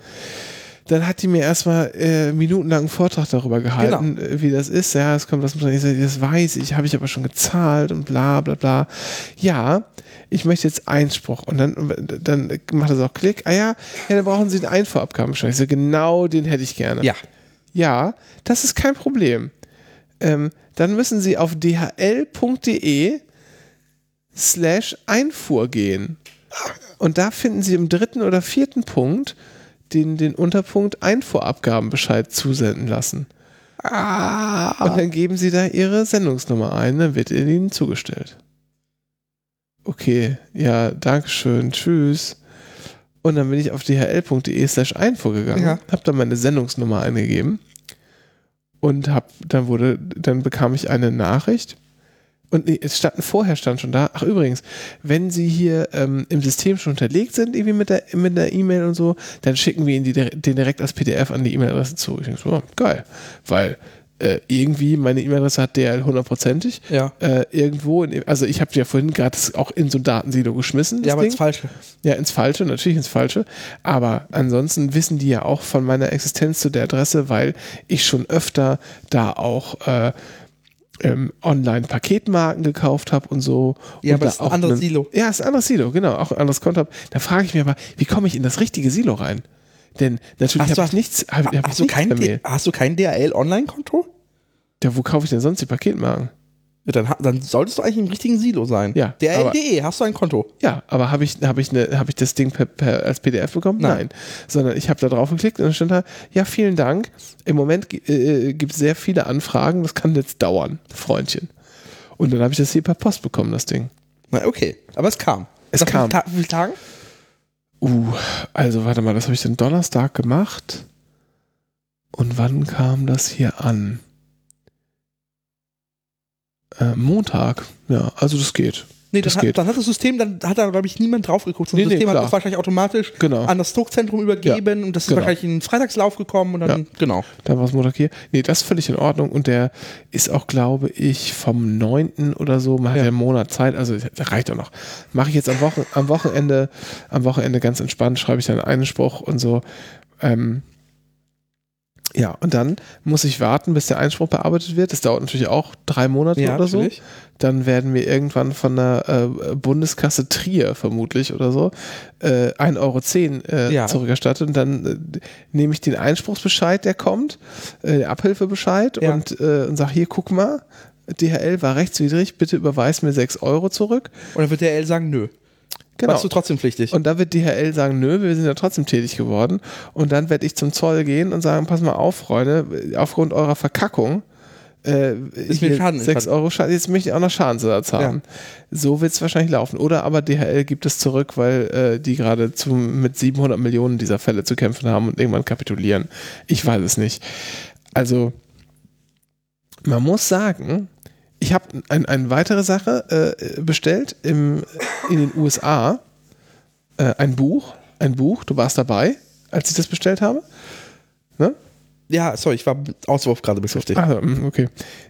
Dann hat die mir erstmal äh, minutenlang einen Vortrag darüber gehalten, äh, wie das ist. Ja, es kommt das, ich sag, das weiß ich, habe ich aber schon gezahlt und bla bla bla. Ja, ich möchte jetzt Einspruch. Und dann, dann macht es auch Klick. Ah ja, ja, dann brauchen Sie einen Einfuhrabgabenbescheid. Ich so, genau den hätte ich gerne. ja, Ja, das ist kein Problem. Ähm, dann müssen Sie auf dhl.de slash Einfuhr gehen. Und da finden Sie im dritten oder vierten Punkt den, den Unterpunkt Einfuhrabgabenbescheid zusenden lassen. Und dann geben Sie da Ihre Sendungsnummer ein, dann wird Ihnen zugestellt. Okay, ja, Dankeschön, tschüss. Und dann bin ich auf dhl.de slash Einfuhr gegangen, Ja. habe dann meine Sendungsnummer eingegeben und hab, dann wurde, dann bekam ich eine Nachricht. Und nee, es stand, vorher stand schon da, ach übrigens, wenn Sie hier ähm, im System schon hinterlegt sind, irgendwie mit der mit der E-Mail und so, dann schicken wir Ihnen die, den direkt als PDF an die E-Mail-Adresse zu. Ich denke so, oh, geil. Weil äh, irgendwie meine E-Mail-Adresse hat DL hundertprozentig. Ja. Äh, irgendwo, in, also ich habe ja vorhin gerade auch in so ein Datensilo geschmissen. ja, aber Ding. das Falsche. Ja, ins Falsche, natürlich ins Falsche. Aber ansonsten wissen die ja auch von meiner Existenz zu der Adresse, weil ich schon öfter da auch äh, ähm, Online-Paketmarken gekauft habe und so. Ja, und aber ist ein anderes einen- Silo. Ja, ist ein anderes Silo, genau, auch ein anderes Konto habe. Da frage ich mich aber, wie komme ich in das richtige Silo rein? Denn natürlich habe ich nichts, hab, hab ich Hast du, nichts kein, hast du kein DHL-Online-Konto? Ja, wo kaufe ich denn sonst die Paketmarken? Ja, dann, dann solltest du eigentlich im richtigen Silo sein. Ja, DHL.de, hast du ein Konto? Ja, aber habe ich, hab ich, ne, hab ich das Ding per, per, als PDF bekommen? Nein. Nein. Sondern ich habe da drauf geklickt und dann stand da, ja, vielen Dank. Im Moment äh, gibt es sehr viele Anfragen, das kann jetzt dauern, Freundchen. Und dann habe ich das hier per Post bekommen, das Ding. Na, okay. Aber es kam. Es Nach kam. Wie, Ta wie viele Tagen? Uh, also warte mal, das habe ich dann Donnerstag gemacht. Und wann kam das hier an? Äh, Montag. Ja, also das geht. Nee, Das dann, hat, geht. dann hat das System, dann hat da, glaube ich, niemand drauf geguckt. Das Nee, nee, System hat klar. das wahrscheinlich automatisch Genau. an das Druckzentrum übergeben und das ist genau. wahrscheinlich in den Freitagslauf gekommen und dann, genau. Da war es Montag hier. Nee, das ist völlig in Ordnung. Und der ist auch, glaube ich, vom 9. oder so. Man hat Ja. ja einen Monat Zeit, also das reicht doch noch. Mache ich jetzt am, Wochen, am Wochenende, am Wochenende ganz entspannt, schreibe ich dann einen Spruch und so. Ähm, ja, und dann muss ich warten, bis der Einspruch bearbeitet wird. Das dauert natürlich auch drei Monate oder so. Dann werden wir irgendwann von der äh, Bundeskasse Trier vermutlich oder so äh, 1,10 Euro äh, Ja. zurückerstattet. Und dann äh, nehme ich den Einspruchsbescheid, der kommt, äh, der Abhilfebescheid Ja. und, äh, und sage, hier, guck mal, DHL war rechtswidrig, bitte überweis mir 6 Euro zurück. Und dann wird DHL sagen, nö. Genau. Warst du trotzdem pflichtig? Und da wird DHL sagen, nö, wir sind ja trotzdem tätig geworden. Und dann werde ich zum Zoll gehen und sagen, pass mal auf, Freunde, aufgrund eurer Verkackung äh, Ist mir Schaden 6 Euro Schaden, jetzt möchte ich auch noch Schadensersatz haben. So wird es wahrscheinlich laufen. Oder aber DHL gibt es zurück, weil äh, die gerade mit 700 Millionen dieser Fälle zu kämpfen haben und irgendwann kapitulieren. Ich weiß es nicht. Also, man muss sagen, ich habe ein, eine weitere Sache äh, bestellt im, in den USA. Äh, ein Buch. Ein Buch. Du warst dabei, als ich das bestellt habe. Ne? Ja, sorry, ich war mit Auswurf gerade beschäftigt. Ah, mm, okay.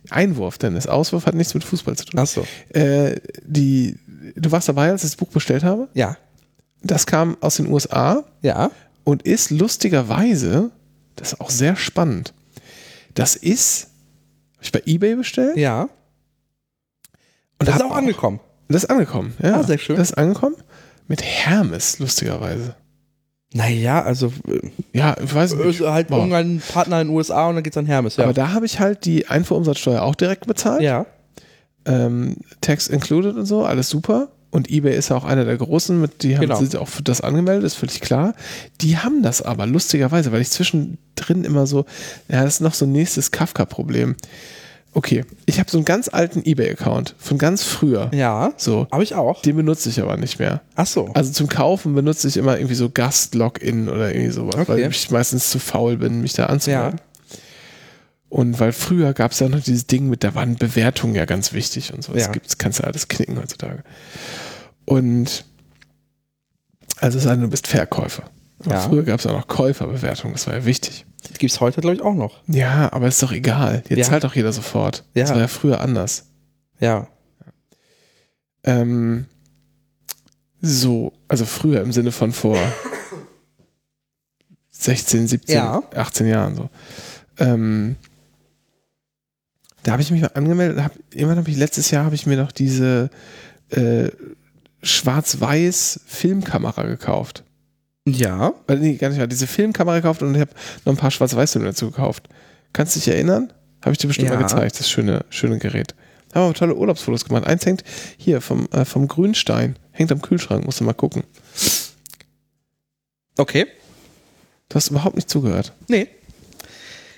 Einwurf, Dennis. Auswurf hat nichts mit Fußball zu tun. Ach so. Äh, die, du warst dabei, als ich das Buch bestellt habe. Ja. Das kam aus den USA Ja. und ist lustigerweise, das ist auch sehr spannend. Das ist, habe ich bei eBay bestellt Ja. Und Das ist hab auch angekommen. Das ist angekommen, ja. Ah, sehr schön. Das ist angekommen mit Hermes, lustigerweise. Naja, also äh, Ja, ich weiß nicht. halt Boah. irgendein Partner in den USA und dann geht's an Hermes, ja. Aber da habe ich halt die Einfuhrumsatzsteuer auch direkt bezahlt. ja. ähm, Tax included und so, alles super. Und eBay ist ja auch einer der großen, mit die haben Genau. sind auch für das angemeldet, ist völlig klar. Die haben das aber lustigerweise, weil ich zwischendrin immer so, ja, das ist noch so ein nächstes Kafka-Problem. Okay, ich habe so einen ganz alten eBay-Account von ganz früher. Ja. So, Habe ich auch. den benutze ich aber nicht mehr. Ach so. Also zum Kaufen benutze ich immer irgendwie so Gast-Login oder irgendwie sowas, Okay. weil ich meistens zu faul bin, mich da anzumelden. Und weil früher gab es ja noch dieses Ding mit, da waren Bewertungen ja ganz wichtig und so. Das Ja. gibt's, kannst du alles knicken heutzutage. Und also es sei denn, du bist Verkäufer. Ja. Früher gab es auch noch Käuferbewertungen, das war ja wichtig. Gibt's heute, glaube ich, auch noch. Ja, aber ist doch egal. Jetzt Ja. zahlt doch jeder sofort. Das Ja. war ja früher anders. Ja. Ähm, so, also früher im Sinne von vor 16, 17, Ja. 18 Jahren so. Ähm, da habe ich mich mal angemeldet. Hab, irgendwann habe ich letztes Jahr habe ich mir noch diese äh, schwarz-weiß Filmkamera gekauft. Ja. Weil, nee, gar nicht mal. Diese Filmkamera gekauft und ich habe noch ein paar Schwarz-Weiß-Filme dazu gekauft. Kannst du dich erinnern? Habe ich dir bestimmt Ja. mal gezeigt, das schöne, schöne Gerät. Haben wir tolle Urlaubsfotos gemacht. Eins hängt hier vom, äh, vom Grünstein. Hängt am Kühlschrank, musst du mal gucken. Okay. Du hast überhaupt nicht zugehört. Nee.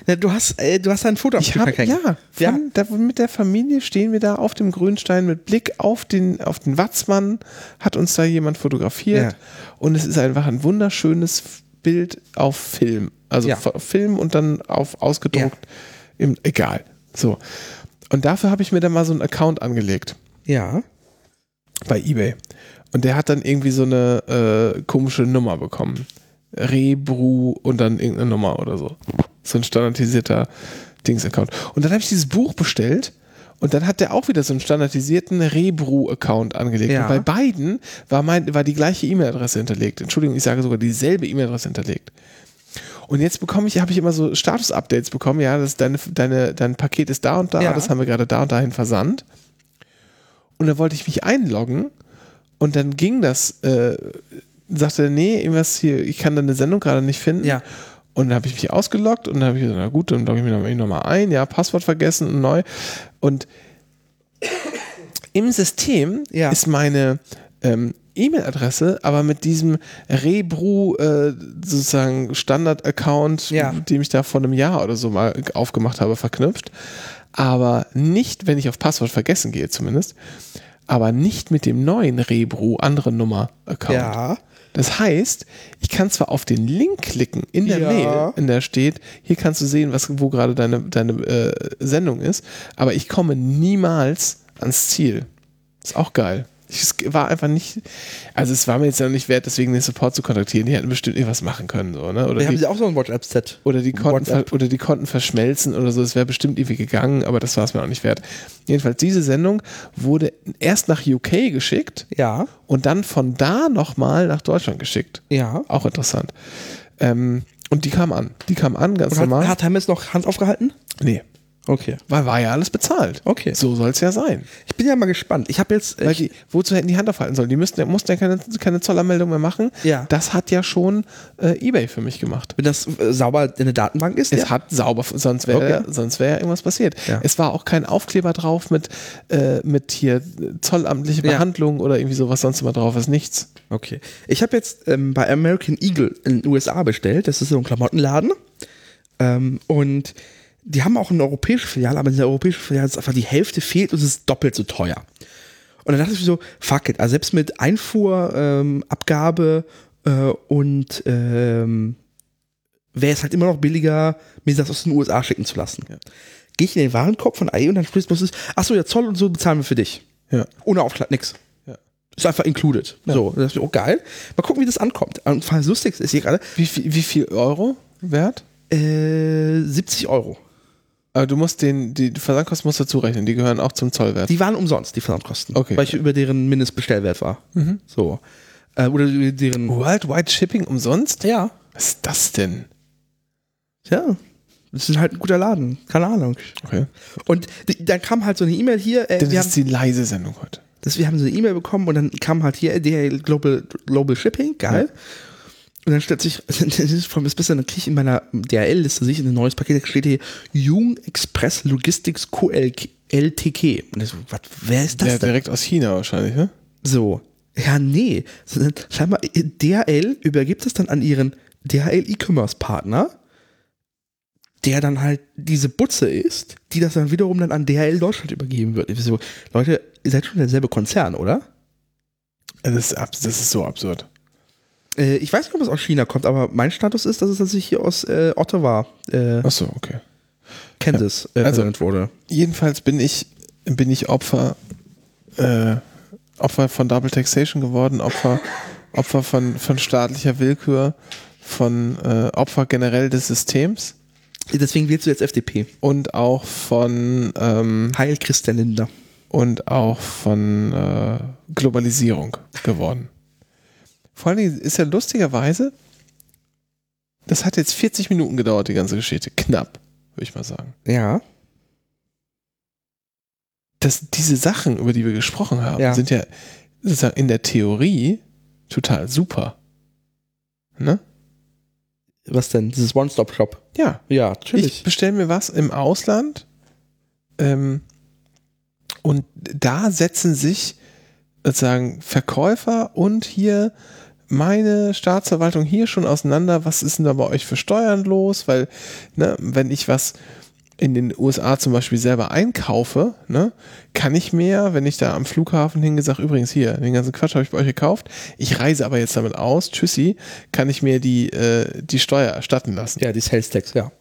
Na, Du hast, äh, du hast ein Foto Ich habe, abgehängt. ja, Ja. von, Da, mit der Familie stehen wir da auf dem Grünstein mit Blick auf den, auf den Watzmann, hat uns da jemand fotografiert Ja. Und es ist einfach ein wunderschönes Bild auf Film. Also Ja. Film und dann auf ausgedruckt. Im, egal. So. Und dafür habe ich mir dann mal so einen Account angelegt Ja. bei eBay. Und der hat dann irgendwie so eine äh, komische Nummer bekommen. Rebru und dann irgendeine Nummer oder so. So ein standardisierter Dings-Account. Und dann habe ich dieses Buch bestellt und dann hat der auch wieder so einen standardisierten Rebru-Account angelegt. Ja. Und bei beiden war, mein, war die gleiche E-Mail-Adresse hinterlegt. Entschuldigung, ich sage sogar dieselbe E-Mail-Adresse hinterlegt. Und jetzt bekomme ich, habe ich immer so Status-Updates bekommen, ja, das deine, deine, dein Paket ist da und da, Ja. das haben wir gerade da und dahin versandt. Und dann wollte ich mich einloggen und dann ging das, äh, sagte er, nee, irgendwas hier, ich kann deine Sendung gerade nicht finden. Ja. Und dann habe ich mich ausgeloggt und dann habe ich gesagt, na gut, dann logge ich mich nochmal noch mal ein, ja, Passwort vergessen und neu. Und im System Ja. ist meine ähm, E-Mail-Adresse, aber mit diesem Rebru äh, sozusagen Standard-Account, Ja. den ich da vor einem Jahr oder so mal aufgemacht habe, verknüpft. Aber nicht, wenn ich auf Passwort vergessen gehe zumindest, aber nicht mit dem neuen Rebru andere Nummer-Account. Ja. Das heißt, ich kann zwar auf den Link klicken in der Ja. Mail, in der steht, hier kannst du sehen, was, wo gerade deine, deine äh, Sendung ist, aber ich komme niemals ans Ziel. Ist auch geil. Es war einfach nicht, also es war mir jetzt noch nicht wert, deswegen den Support zu kontaktieren. Die hätten bestimmt irgendwas machen können, so, ne? Oder Wir haben die, sie auch so ein WhatsApp-Set. oder die konnten, oder die konnten verschmelzen oder so. Es wäre bestimmt irgendwie gegangen, aber das war es mir auch nicht wert. Jedenfalls, diese Sendung wurde erst nach UK geschickt Ja. und dann von da nochmal nach Deutschland geschickt. Ja. Auch interessant. Ähm, und die kam an. Die kam an, ganz Und hat, normal. hat Hermes noch Hand aufgehalten? nee, Okay. weil war ja alles bezahlt. Okay. So soll es ja sein. Ich bin ja mal gespannt. Ich habe jetzt. Weil Ich, die, wozu hätten die Hand aufhalten sollen? Die müssten, mussten ja keine, keine Zollanmeldung mehr machen. Ja. Das hat ja schon äh, Ebay für mich gemacht. wenn das äh, sauber in der Datenbank ist. Es ja? hat sauber, sonst wäre Okay. sonst wäre ja irgendwas passiert. Ja. Es war auch kein Aufkleber drauf mit, äh, mit hier zollamtliche Ja. Behandlung oder irgendwie sowas sonst immer drauf ist. Nichts. Okay. Ich habe jetzt ähm, bei American Eagle in den USA bestellt. Das ist so ein Klamottenladen. Ähm, und die haben auch eine europäische Filiale, aber in der europäischen Filiale ist einfach die Hälfte fehlt und es ist doppelt so teuer. Und dann dachte ich mir so, fuck it. Also selbst mit Einfuhrabgabe ähm, Abgabe, äh, und ähm, wäre es halt immer noch billiger, mir das aus den USA schicken zu lassen. Gehe ich in den Warenkorb von AI und dann spricht es, achso, der Zoll und so bezahlen wir für dich. Ja. Ohne Aufschlag, nix. Ja. Ist einfach included. So, das ist oh geil. Mal gucken, wie das ankommt. Und vor allem das Lustigste ist hier gerade, Wie, viel- wie viel Euro wert? Äh, 70 Euro. Aber du musst den, die Versandkosten musst du dazu rechnen, die gehören auch zum Zollwert. Die waren umsonst, die Versandkosten. Okay. Weil ich über deren Mindestbestellwert war. So. Äh, oder über deren. Worldwide Shipping umsonst? Ja. Was ist das denn? Ja. Das ist halt ein guter Laden. Keine Ahnung. Okay. Und die, dann kam halt so eine E-Mail hier. Äh, Das ist haben, die leise Sendung heute. das, wir haben so eine E-Mail bekommen und dann kam halt hier DHL Global, Global Shipping. Geil. Und dann stellt sich, das ist bis bisschen, dann kriege ich in meiner DHL-Liste sich ein neues Paket, da steht hier Jung Express Logistics Co. LTK. Und ich so, was, wer ist das Ja, denn? direkt aus China wahrscheinlich, ne? So. Ja, nee. Scheinbar, äh, DHL übergibt es dann an ihren DHL E-Commerce-Partner, der dann halt diese Butze ist, die das dann wiederum dann an DHL Deutschland übergeben wird. Ich so, Leute, ihr seid schon derselbe Konzern, oder? Das ist, das ist so absurd. Äh, ich weiß nicht, ob es aus China kommt, aber mein Status ist, dass es tatsächlich hier aus äh, Ottawa, äh, Achso, okay. Kansas, äh, Also- versendet wurde. Jedenfalls bin ich, bin ich Opfer, äh, Opfer von Double Taxation geworden, Opfer, Opfer von, von staatlicher Willkür, von äh, Opfer generell des Systems Deswegen wählst du jetzt FDP. und auch von ähm, Heil Christian Linder. und auch von äh, Globalisierung geworden. Vor allen Dingen ist ja lustigerweise, das hat jetzt 40 Minuten gedauert, die ganze Geschichte. Knapp, würde ich mal sagen. Ja. dass diese Sachen, über die wir gesprochen haben, Ja. sind ja sozusagen in der Theorie total super. Ne? Was denn? Dieses One-Stop-Shop. Ja. Ja, Ich natürlich. bestelle mir was im Ausland ähm, und da setzen sich sozusagen Verkäufer und hier meine Staatsverwaltung hier schon auseinander, was ist denn da bei euch für Steuern los? Weil, ne, wenn ich was in den USA zum Beispiel selber einkaufe, ne, kann ich mir, wenn ich da am Flughafen hingehe, sage, übrigens hier, den ganzen Quatsch habe ich bei euch gekauft, ich reise aber jetzt damit aus, tschüssi, kann ich mir die, äh, die Steuer erstatten lassen. ja, die Sales Tax, ja.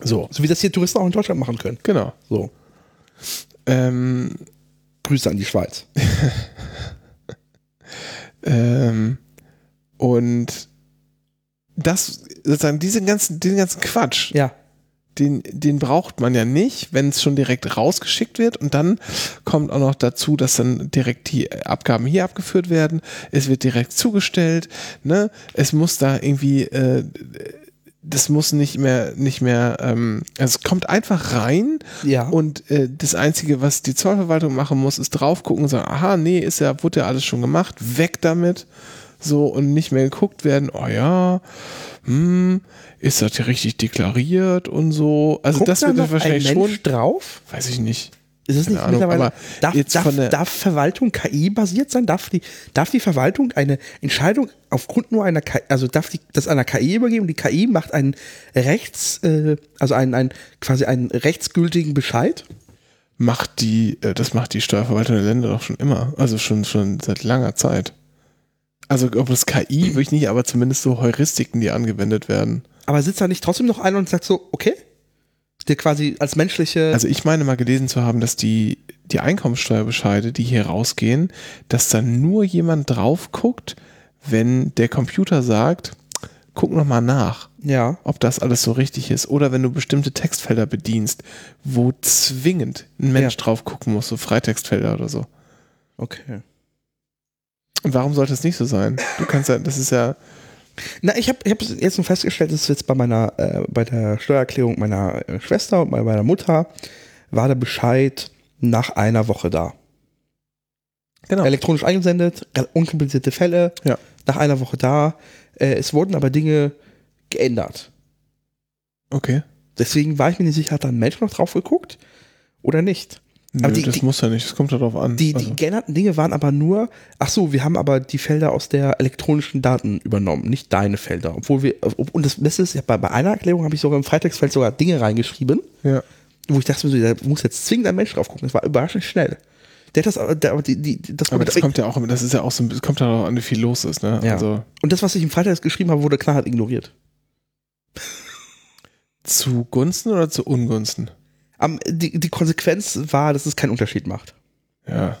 So, So wie das hier Touristen auch in Deutschland machen können. genau. So. Ähm, Grüße an die Schweiz. ähm, und das, sozusagen, diesen ganzen, diesen ganzen Quatsch, Ja. den, den braucht man ja nicht, wenn es schon direkt rausgeschickt wird. Und dann kommt auch noch dazu, dass dann direkt die Abgaben hier abgeführt werden. Es wird direkt zugestellt. Ne? Es muss da irgendwie, äh, das muss nicht mehr, nicht mehr, ähm, also es kommt einfach rein Ja. und äh, das Einzige, was die Zollverwaltung machen muss, ist drauf gucken und sagen, aha, nee, ist ja, wurde ja alles schon gemacht, weg damit. So und nicht mehr geguckt werden, oh ja, hm, ist das hier richtig deklariert und so. Also Guckt das da wird noch wahrscheinlich ein Mensch schon, drauf? weiß ich nicht. Ist es nicht Ahnung, mittlerweile? Darf, darf, darf Verwaltung KI-basiert sein? Darf die, darf die Verwaltung eine Entscheidung aufgrund nur einer KI, also darf die das einer KI übergeben? Die KI macht einen Rechts, äh, also einen, einen quasi einen rechtsgültigen Bescheid? Macht die, äh, das macht die Steuerverwaltung der Länder doch schon immer. Also schon, schon seit langer Zeit. Also ob das KI, würde ich nicht, aber zumindest so Heuristiken, die angewendet werden. Aber sitzt da nicht trotzdem noch einer und sagt so, okay? Der quasi als menschliche. Also ich meine mal gelesen zu haben, dass die, die Einkommensteuerbescheide, die hier rausgehen, dass da nur jemand drauf guckt, wenn der Computer sagt, guck noch mal nach, ja. ob das alles so richtig ist. Oder wenn du bestimmte Textfelder bedienst, wo zwingend ein Mensch Ja. drauf gucken muss, so Freitextfelder oder so. Okay. Und warum sollte es nicht so sein? Du kannst ja, das ist ja, Na, ich habe ich hab jetzt nur festgestellt, dass jetzt bei meiner, äh, bei der Steuererklärung meiner äh, Schwester und bei meiner Mutter war der Bescheid nach einer Woche da. genau. Elektronisch eingesendet, unkomplizierte Fälle, Ja. nach einer Woche da. Äh, es wurden aber Dinge geändert. Okay. Deswegen war ich mir nicht sicher, hat da ein Mensch noch drauf geguckt oder nicht. Nö, die- das die- muss ja nicht, das kommt ja drauf an. Die, also, die geänderten Dinge waren aber nur, ach so, wir haben aber die Felder aus der elektronischen Daten übernommen, nicht deine Felder. Obwohl wir, und das Beste ist, bei, bei einer Erklärung habe ich sogar im Freitextfeld sogar Dinge reingeschrieben, ja. wo ich dachte, da muss jetzt zwingend ein Mensch drauf gucken. Das war überraschend schnell. Der hat das, aber der, aber die, die, das, Aber das kommt ja auch, das ist ja auch so, es kommt ja auch an, wie viel los ist, ne? ja. Also Und das, was ich im Freitags geschrieben habe, wurde knallhart ignoriert. zu Gunsten oder zu Ungunsten? Am, die, die Konsequenz war, dass es keinen Unterschied macht. Ja.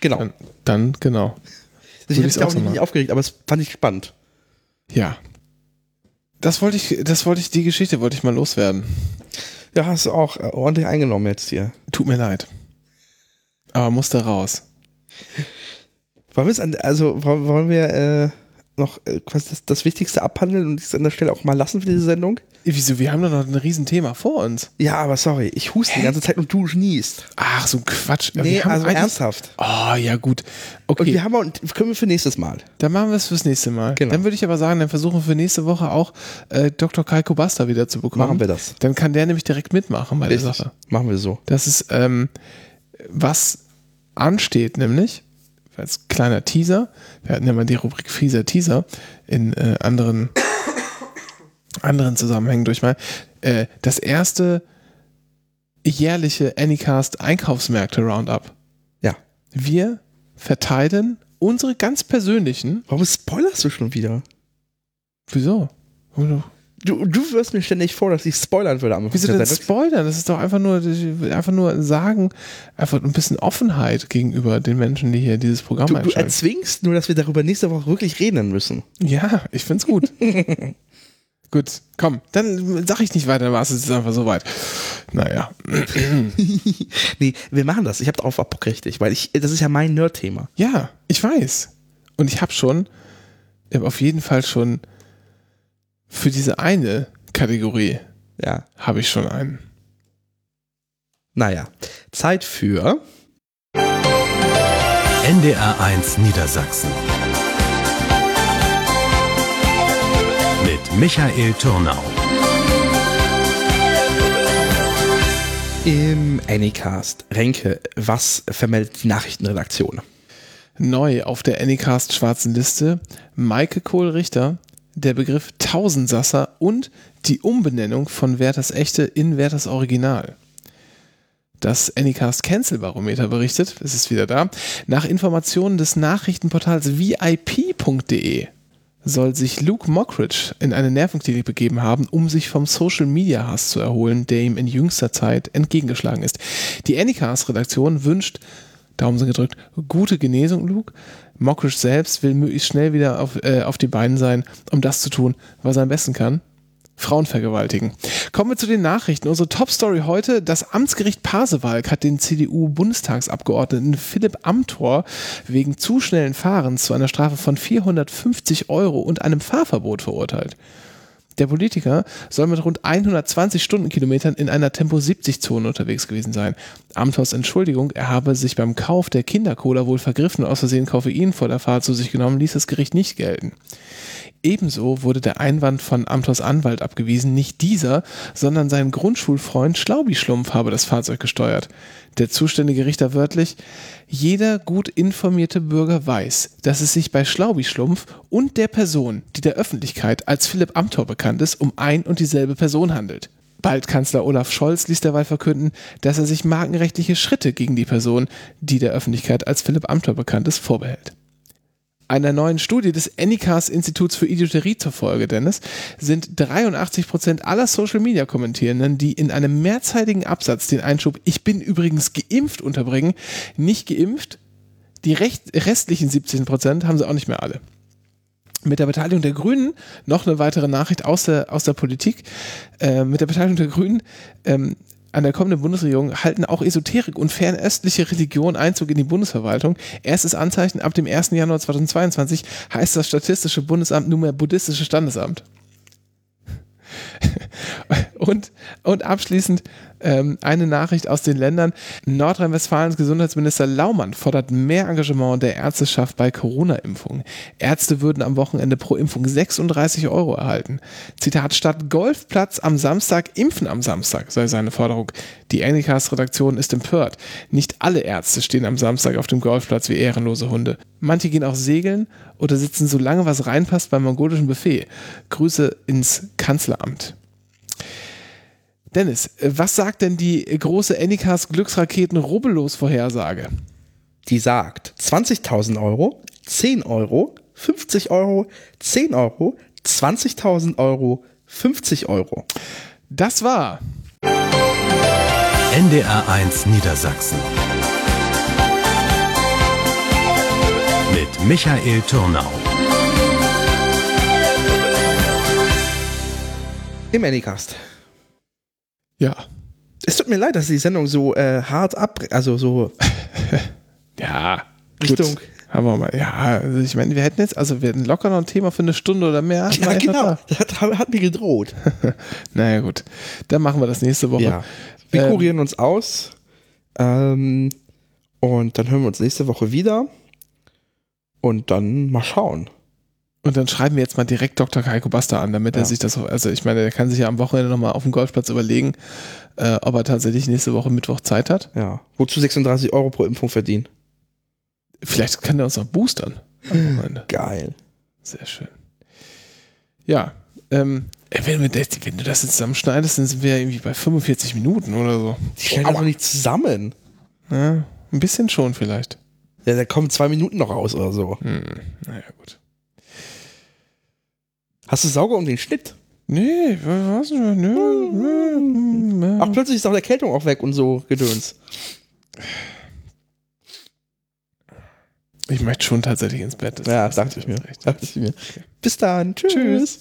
Genau. Dann, dann genau. ich habe mich auch nicht machen. aufgeregt, aber es fand ich spannend. Ja. das wollte ich, das wollte ich, die Geschichte wollte ich mal loswerden. Ja, hast du auch äh, ordentlich eingenommen jetzt hier. Tut mir leid. Aber musste raus. Wollen wir es also wollen wir äh, noch äh, quasi das, das Wichtigste abhandeln und es an der Stelle auch mal lassen für diese Sendung? Wieso? Wir haben doch noch ein Riesenthema vor uns. Ja, aber sorry, ich huste die ganze Zeit und du niest. Ach, so ein Quatsch. Nee, Wir haben also ernsthaft. Oh, ja, gut. Und Okay, wir haben auch, können wir für nächstes Mal. dann machen wir es fürs nächste Mal. Genau. Dann würde ich aber sagen, dann versuchen wir für nächste Woche auch äh, Dr. Kaiko Basta wieder zu bekommen. Machen wir das. Dann kann der nämlich direkt mitmachen bei der Sache. Machen wir so. Das ist, ähm, was ansteht, nämlich, als kleiner Teaser, wir hatten ja mal die Rubrik Fieser Teaser in äh, anderen, anderen Zusammenhängen durch mal, äh, das erste jährliche Anycast Einkaufsmärkte Roundup. Ja. Wir verteilen unsere ganz persönlichen, Warum spoilerst du schon wieder? wieso? Du, du wirst mir ständig vor, dass ich spoilern würde am Wieso der denn spoilern? Das ist doch einfach nur, einfach nur sagen, einfach ein bisschen Offenheit gegenüber den Menschen, die hier dieses Programm Du, du erzwingst nur, dass wir darüber nächste Woche wirklich reden müssen. Ja, ich find's gut. gut, komm, dann sag ich nicht weiter, dann war es jetzt einfach soweit. Naja, nee, wir machen das. Ich habe darauf Bock richtig, weil ich, das ist ja mein Nerd-Thema. ja, ich weiß. Und ich habe schon, ich habe auf jeden Fall schon für diese eine Kategorie Ja. habe ich schon einen. Naja. Zeit für. NDR1 Niedersachsen. Mit Michael Turnau. Im Anycast. Renke, was vermeldet die Nachrichtenredaktion? Neu auf der Anycast schwarzen Liste Maike Kohl-Richter, der Begriff Tausendsasser und die Umbenennung von Werthers Echte in Werthers Original. Das Anycast Cancel Barometer berichtet, es ist wieder da, nach Informationen des Nachrichtenportals VIP.de soll sich Luke Mockridge in eine Nervenklinik begeben haben, um sich vom Social Media Hass zu erholen, der ihm in jüngster Zeit entgegengeschlagen ist. Die Anycast-Redaktion wünscht, Daumen sind gedrückt, gute Genesung, Luke. Mockridge selbst will möglichst schnell wieder auf, äh, auf die Beine sein, um das zu tun, was er am besten kann. Frauen vergewaltigen. Kommen wir zu den Nachrichten. Unsere Top-Story heute: Das Amtsgericht Pasewalk hat den CDU-Bundestagsabgeordneten Philipp Amthor wegen zu schnellen Fahrens zu einer Strafe von 450 Euro und einem Fahrverbot verurteilt. Der Politiker soll mit rund 120 Stundenkilometern in einer Tempo-70-Zone unterwegs gewesen sein. Amthors Entschuldigung, er habe sich beim Kauf der Kindercola wohl vergriffen und aus Versehen Koffein vor der Fahrt zu sich genommen, ließ das Gericht nicht gelten. Ebenso wurde der Einwand von Amthors Anwalt abgewiesen, nicht dieser, sondern sein Grundschulfreund Schlaubi-Schlumpf habe das Fahrzeug gesteuert. Der zuständige Richter wörtlich, jeder gut informierte Bürger weiß, dass es sich bei Schlaubi-Schlumpf und der Person, die der Öffentlichkeit als Philipp Amthor bekannt ist, um ein und dieselbe Person handelt. Bald Kanzler Olaf Scholz ließ derweil verkünden, dass er sich markenrechtliche Schritte gegen die Person, die der Öffentlichkeit als Philipp Amthor bekannt ist, vorbehält. Einer neuen Studie des Anycast Instituts für Idioterie zufolge, Dennis, sind 83% aller Social Media Kommentierenden, die in einem mehrzeitigen Absatz den Einschub Ich bin übrigens geimpft unterbringen, nicht geimpft. Die restlichen 17% haben sie auch nicht mehr alle. Mit der Beteiligung der Grünen, noch eine weitere Nachricht aus der, aus der Politik, äh, mit der Beteiligung der Grünen ähm, an der kommenden Bundesregierung halten auch Esoterik und fernöstliche Religion Einzug in die Bundesverwaltung. Erstes Anzeichen ab dem 1. Januar 2022 heißt das Statistische Bundesamt nunmehr Buddhistische Standesamt. Und, und abschließend ähm, eine Nachricht aus den Ländern. Nordrhein-Westfalens Gesundheitsminister Laumann fordert mehr Engagement der Ärzteschaft bei Corona-Impfungen. Ärzte würden am Wochenende pro Impfung 36 Euro erhalten. Zitat, statt Golfplatz am Samstag, impfen am Samstag, sei seine Forderung. Die Anycast-Redaktion ist empört. Nicht alle Ärzte stehen am Samstag auf dem Golfplatz wie ehrenlose Hunde. Manche gehen auch segeln oder sitzen so lange was reinpasst beim mongolischen Buffet. Grüße ins Kanzleramt. Dennis, was sagt denn die große Anycast Glücksraketen Rubbellos Vorhersage? Die sagt 20.000 Euro, 10 Euro, 50 Euro, 10 Euro, 20.000 Euro, 50 Euro. Das war NDR1 Niedersachsen. Mit Michael Turnau. Im Anycast. Ja. Es tut mir leid, dass die Sendung so äh, hart ab, also so Ja. Richtung. Gut. Haben wir mal. Ja, also ich meine, wir hätten jetzt, also wir hätten locker noch ein Thema für eine Stunde oder mehr. Ja, genau. Das hat, hat mir gedroht. Naja, gut. Dann machen wir das nächste Woche. Ja. Wir Ähm, kurieren uns aus. Ähm, und dann hören wir uns nächste Woche wieder. Und dann mal schauen. Und dann schreiben wir jetzt mal direkt Dr. Heiko Basta an, damit er Ja. sich das, also ich meine, der kann sich ja am Wochenende nochmal auf dem Golfplatz überlegen, äh, ob er tatsächlich nächste Woche Mittwoch Zeit hat. Ja. Wozu 36 Euro pro Impfung verdienen? Vielleicht kann er uns noch boostern. Geil. Sehr schön. Ja, ähm, ey, wenn, wir das, wenn du das jetzt zusammenschneidest, dann sind wir ja irgendwie bei 45 Minuten oder so. Die stellen doch nicht zusammen. Ja, ein bisschen schon vielleicht. Ja, da kommen zwei Minuten noch raus oder so. Hm, naja, gut. Hast du Sauger um den Schnitt? Nee, was? Nö, nö. Ach, plötzlich ist auch der Erkältung auch weg und so Gedöns. Ich möchte schon tatsächlich ins Bett. Das- Ja, dachte ich mir. Dachte ich mir. Bis dann. Tschüss. Tschüss.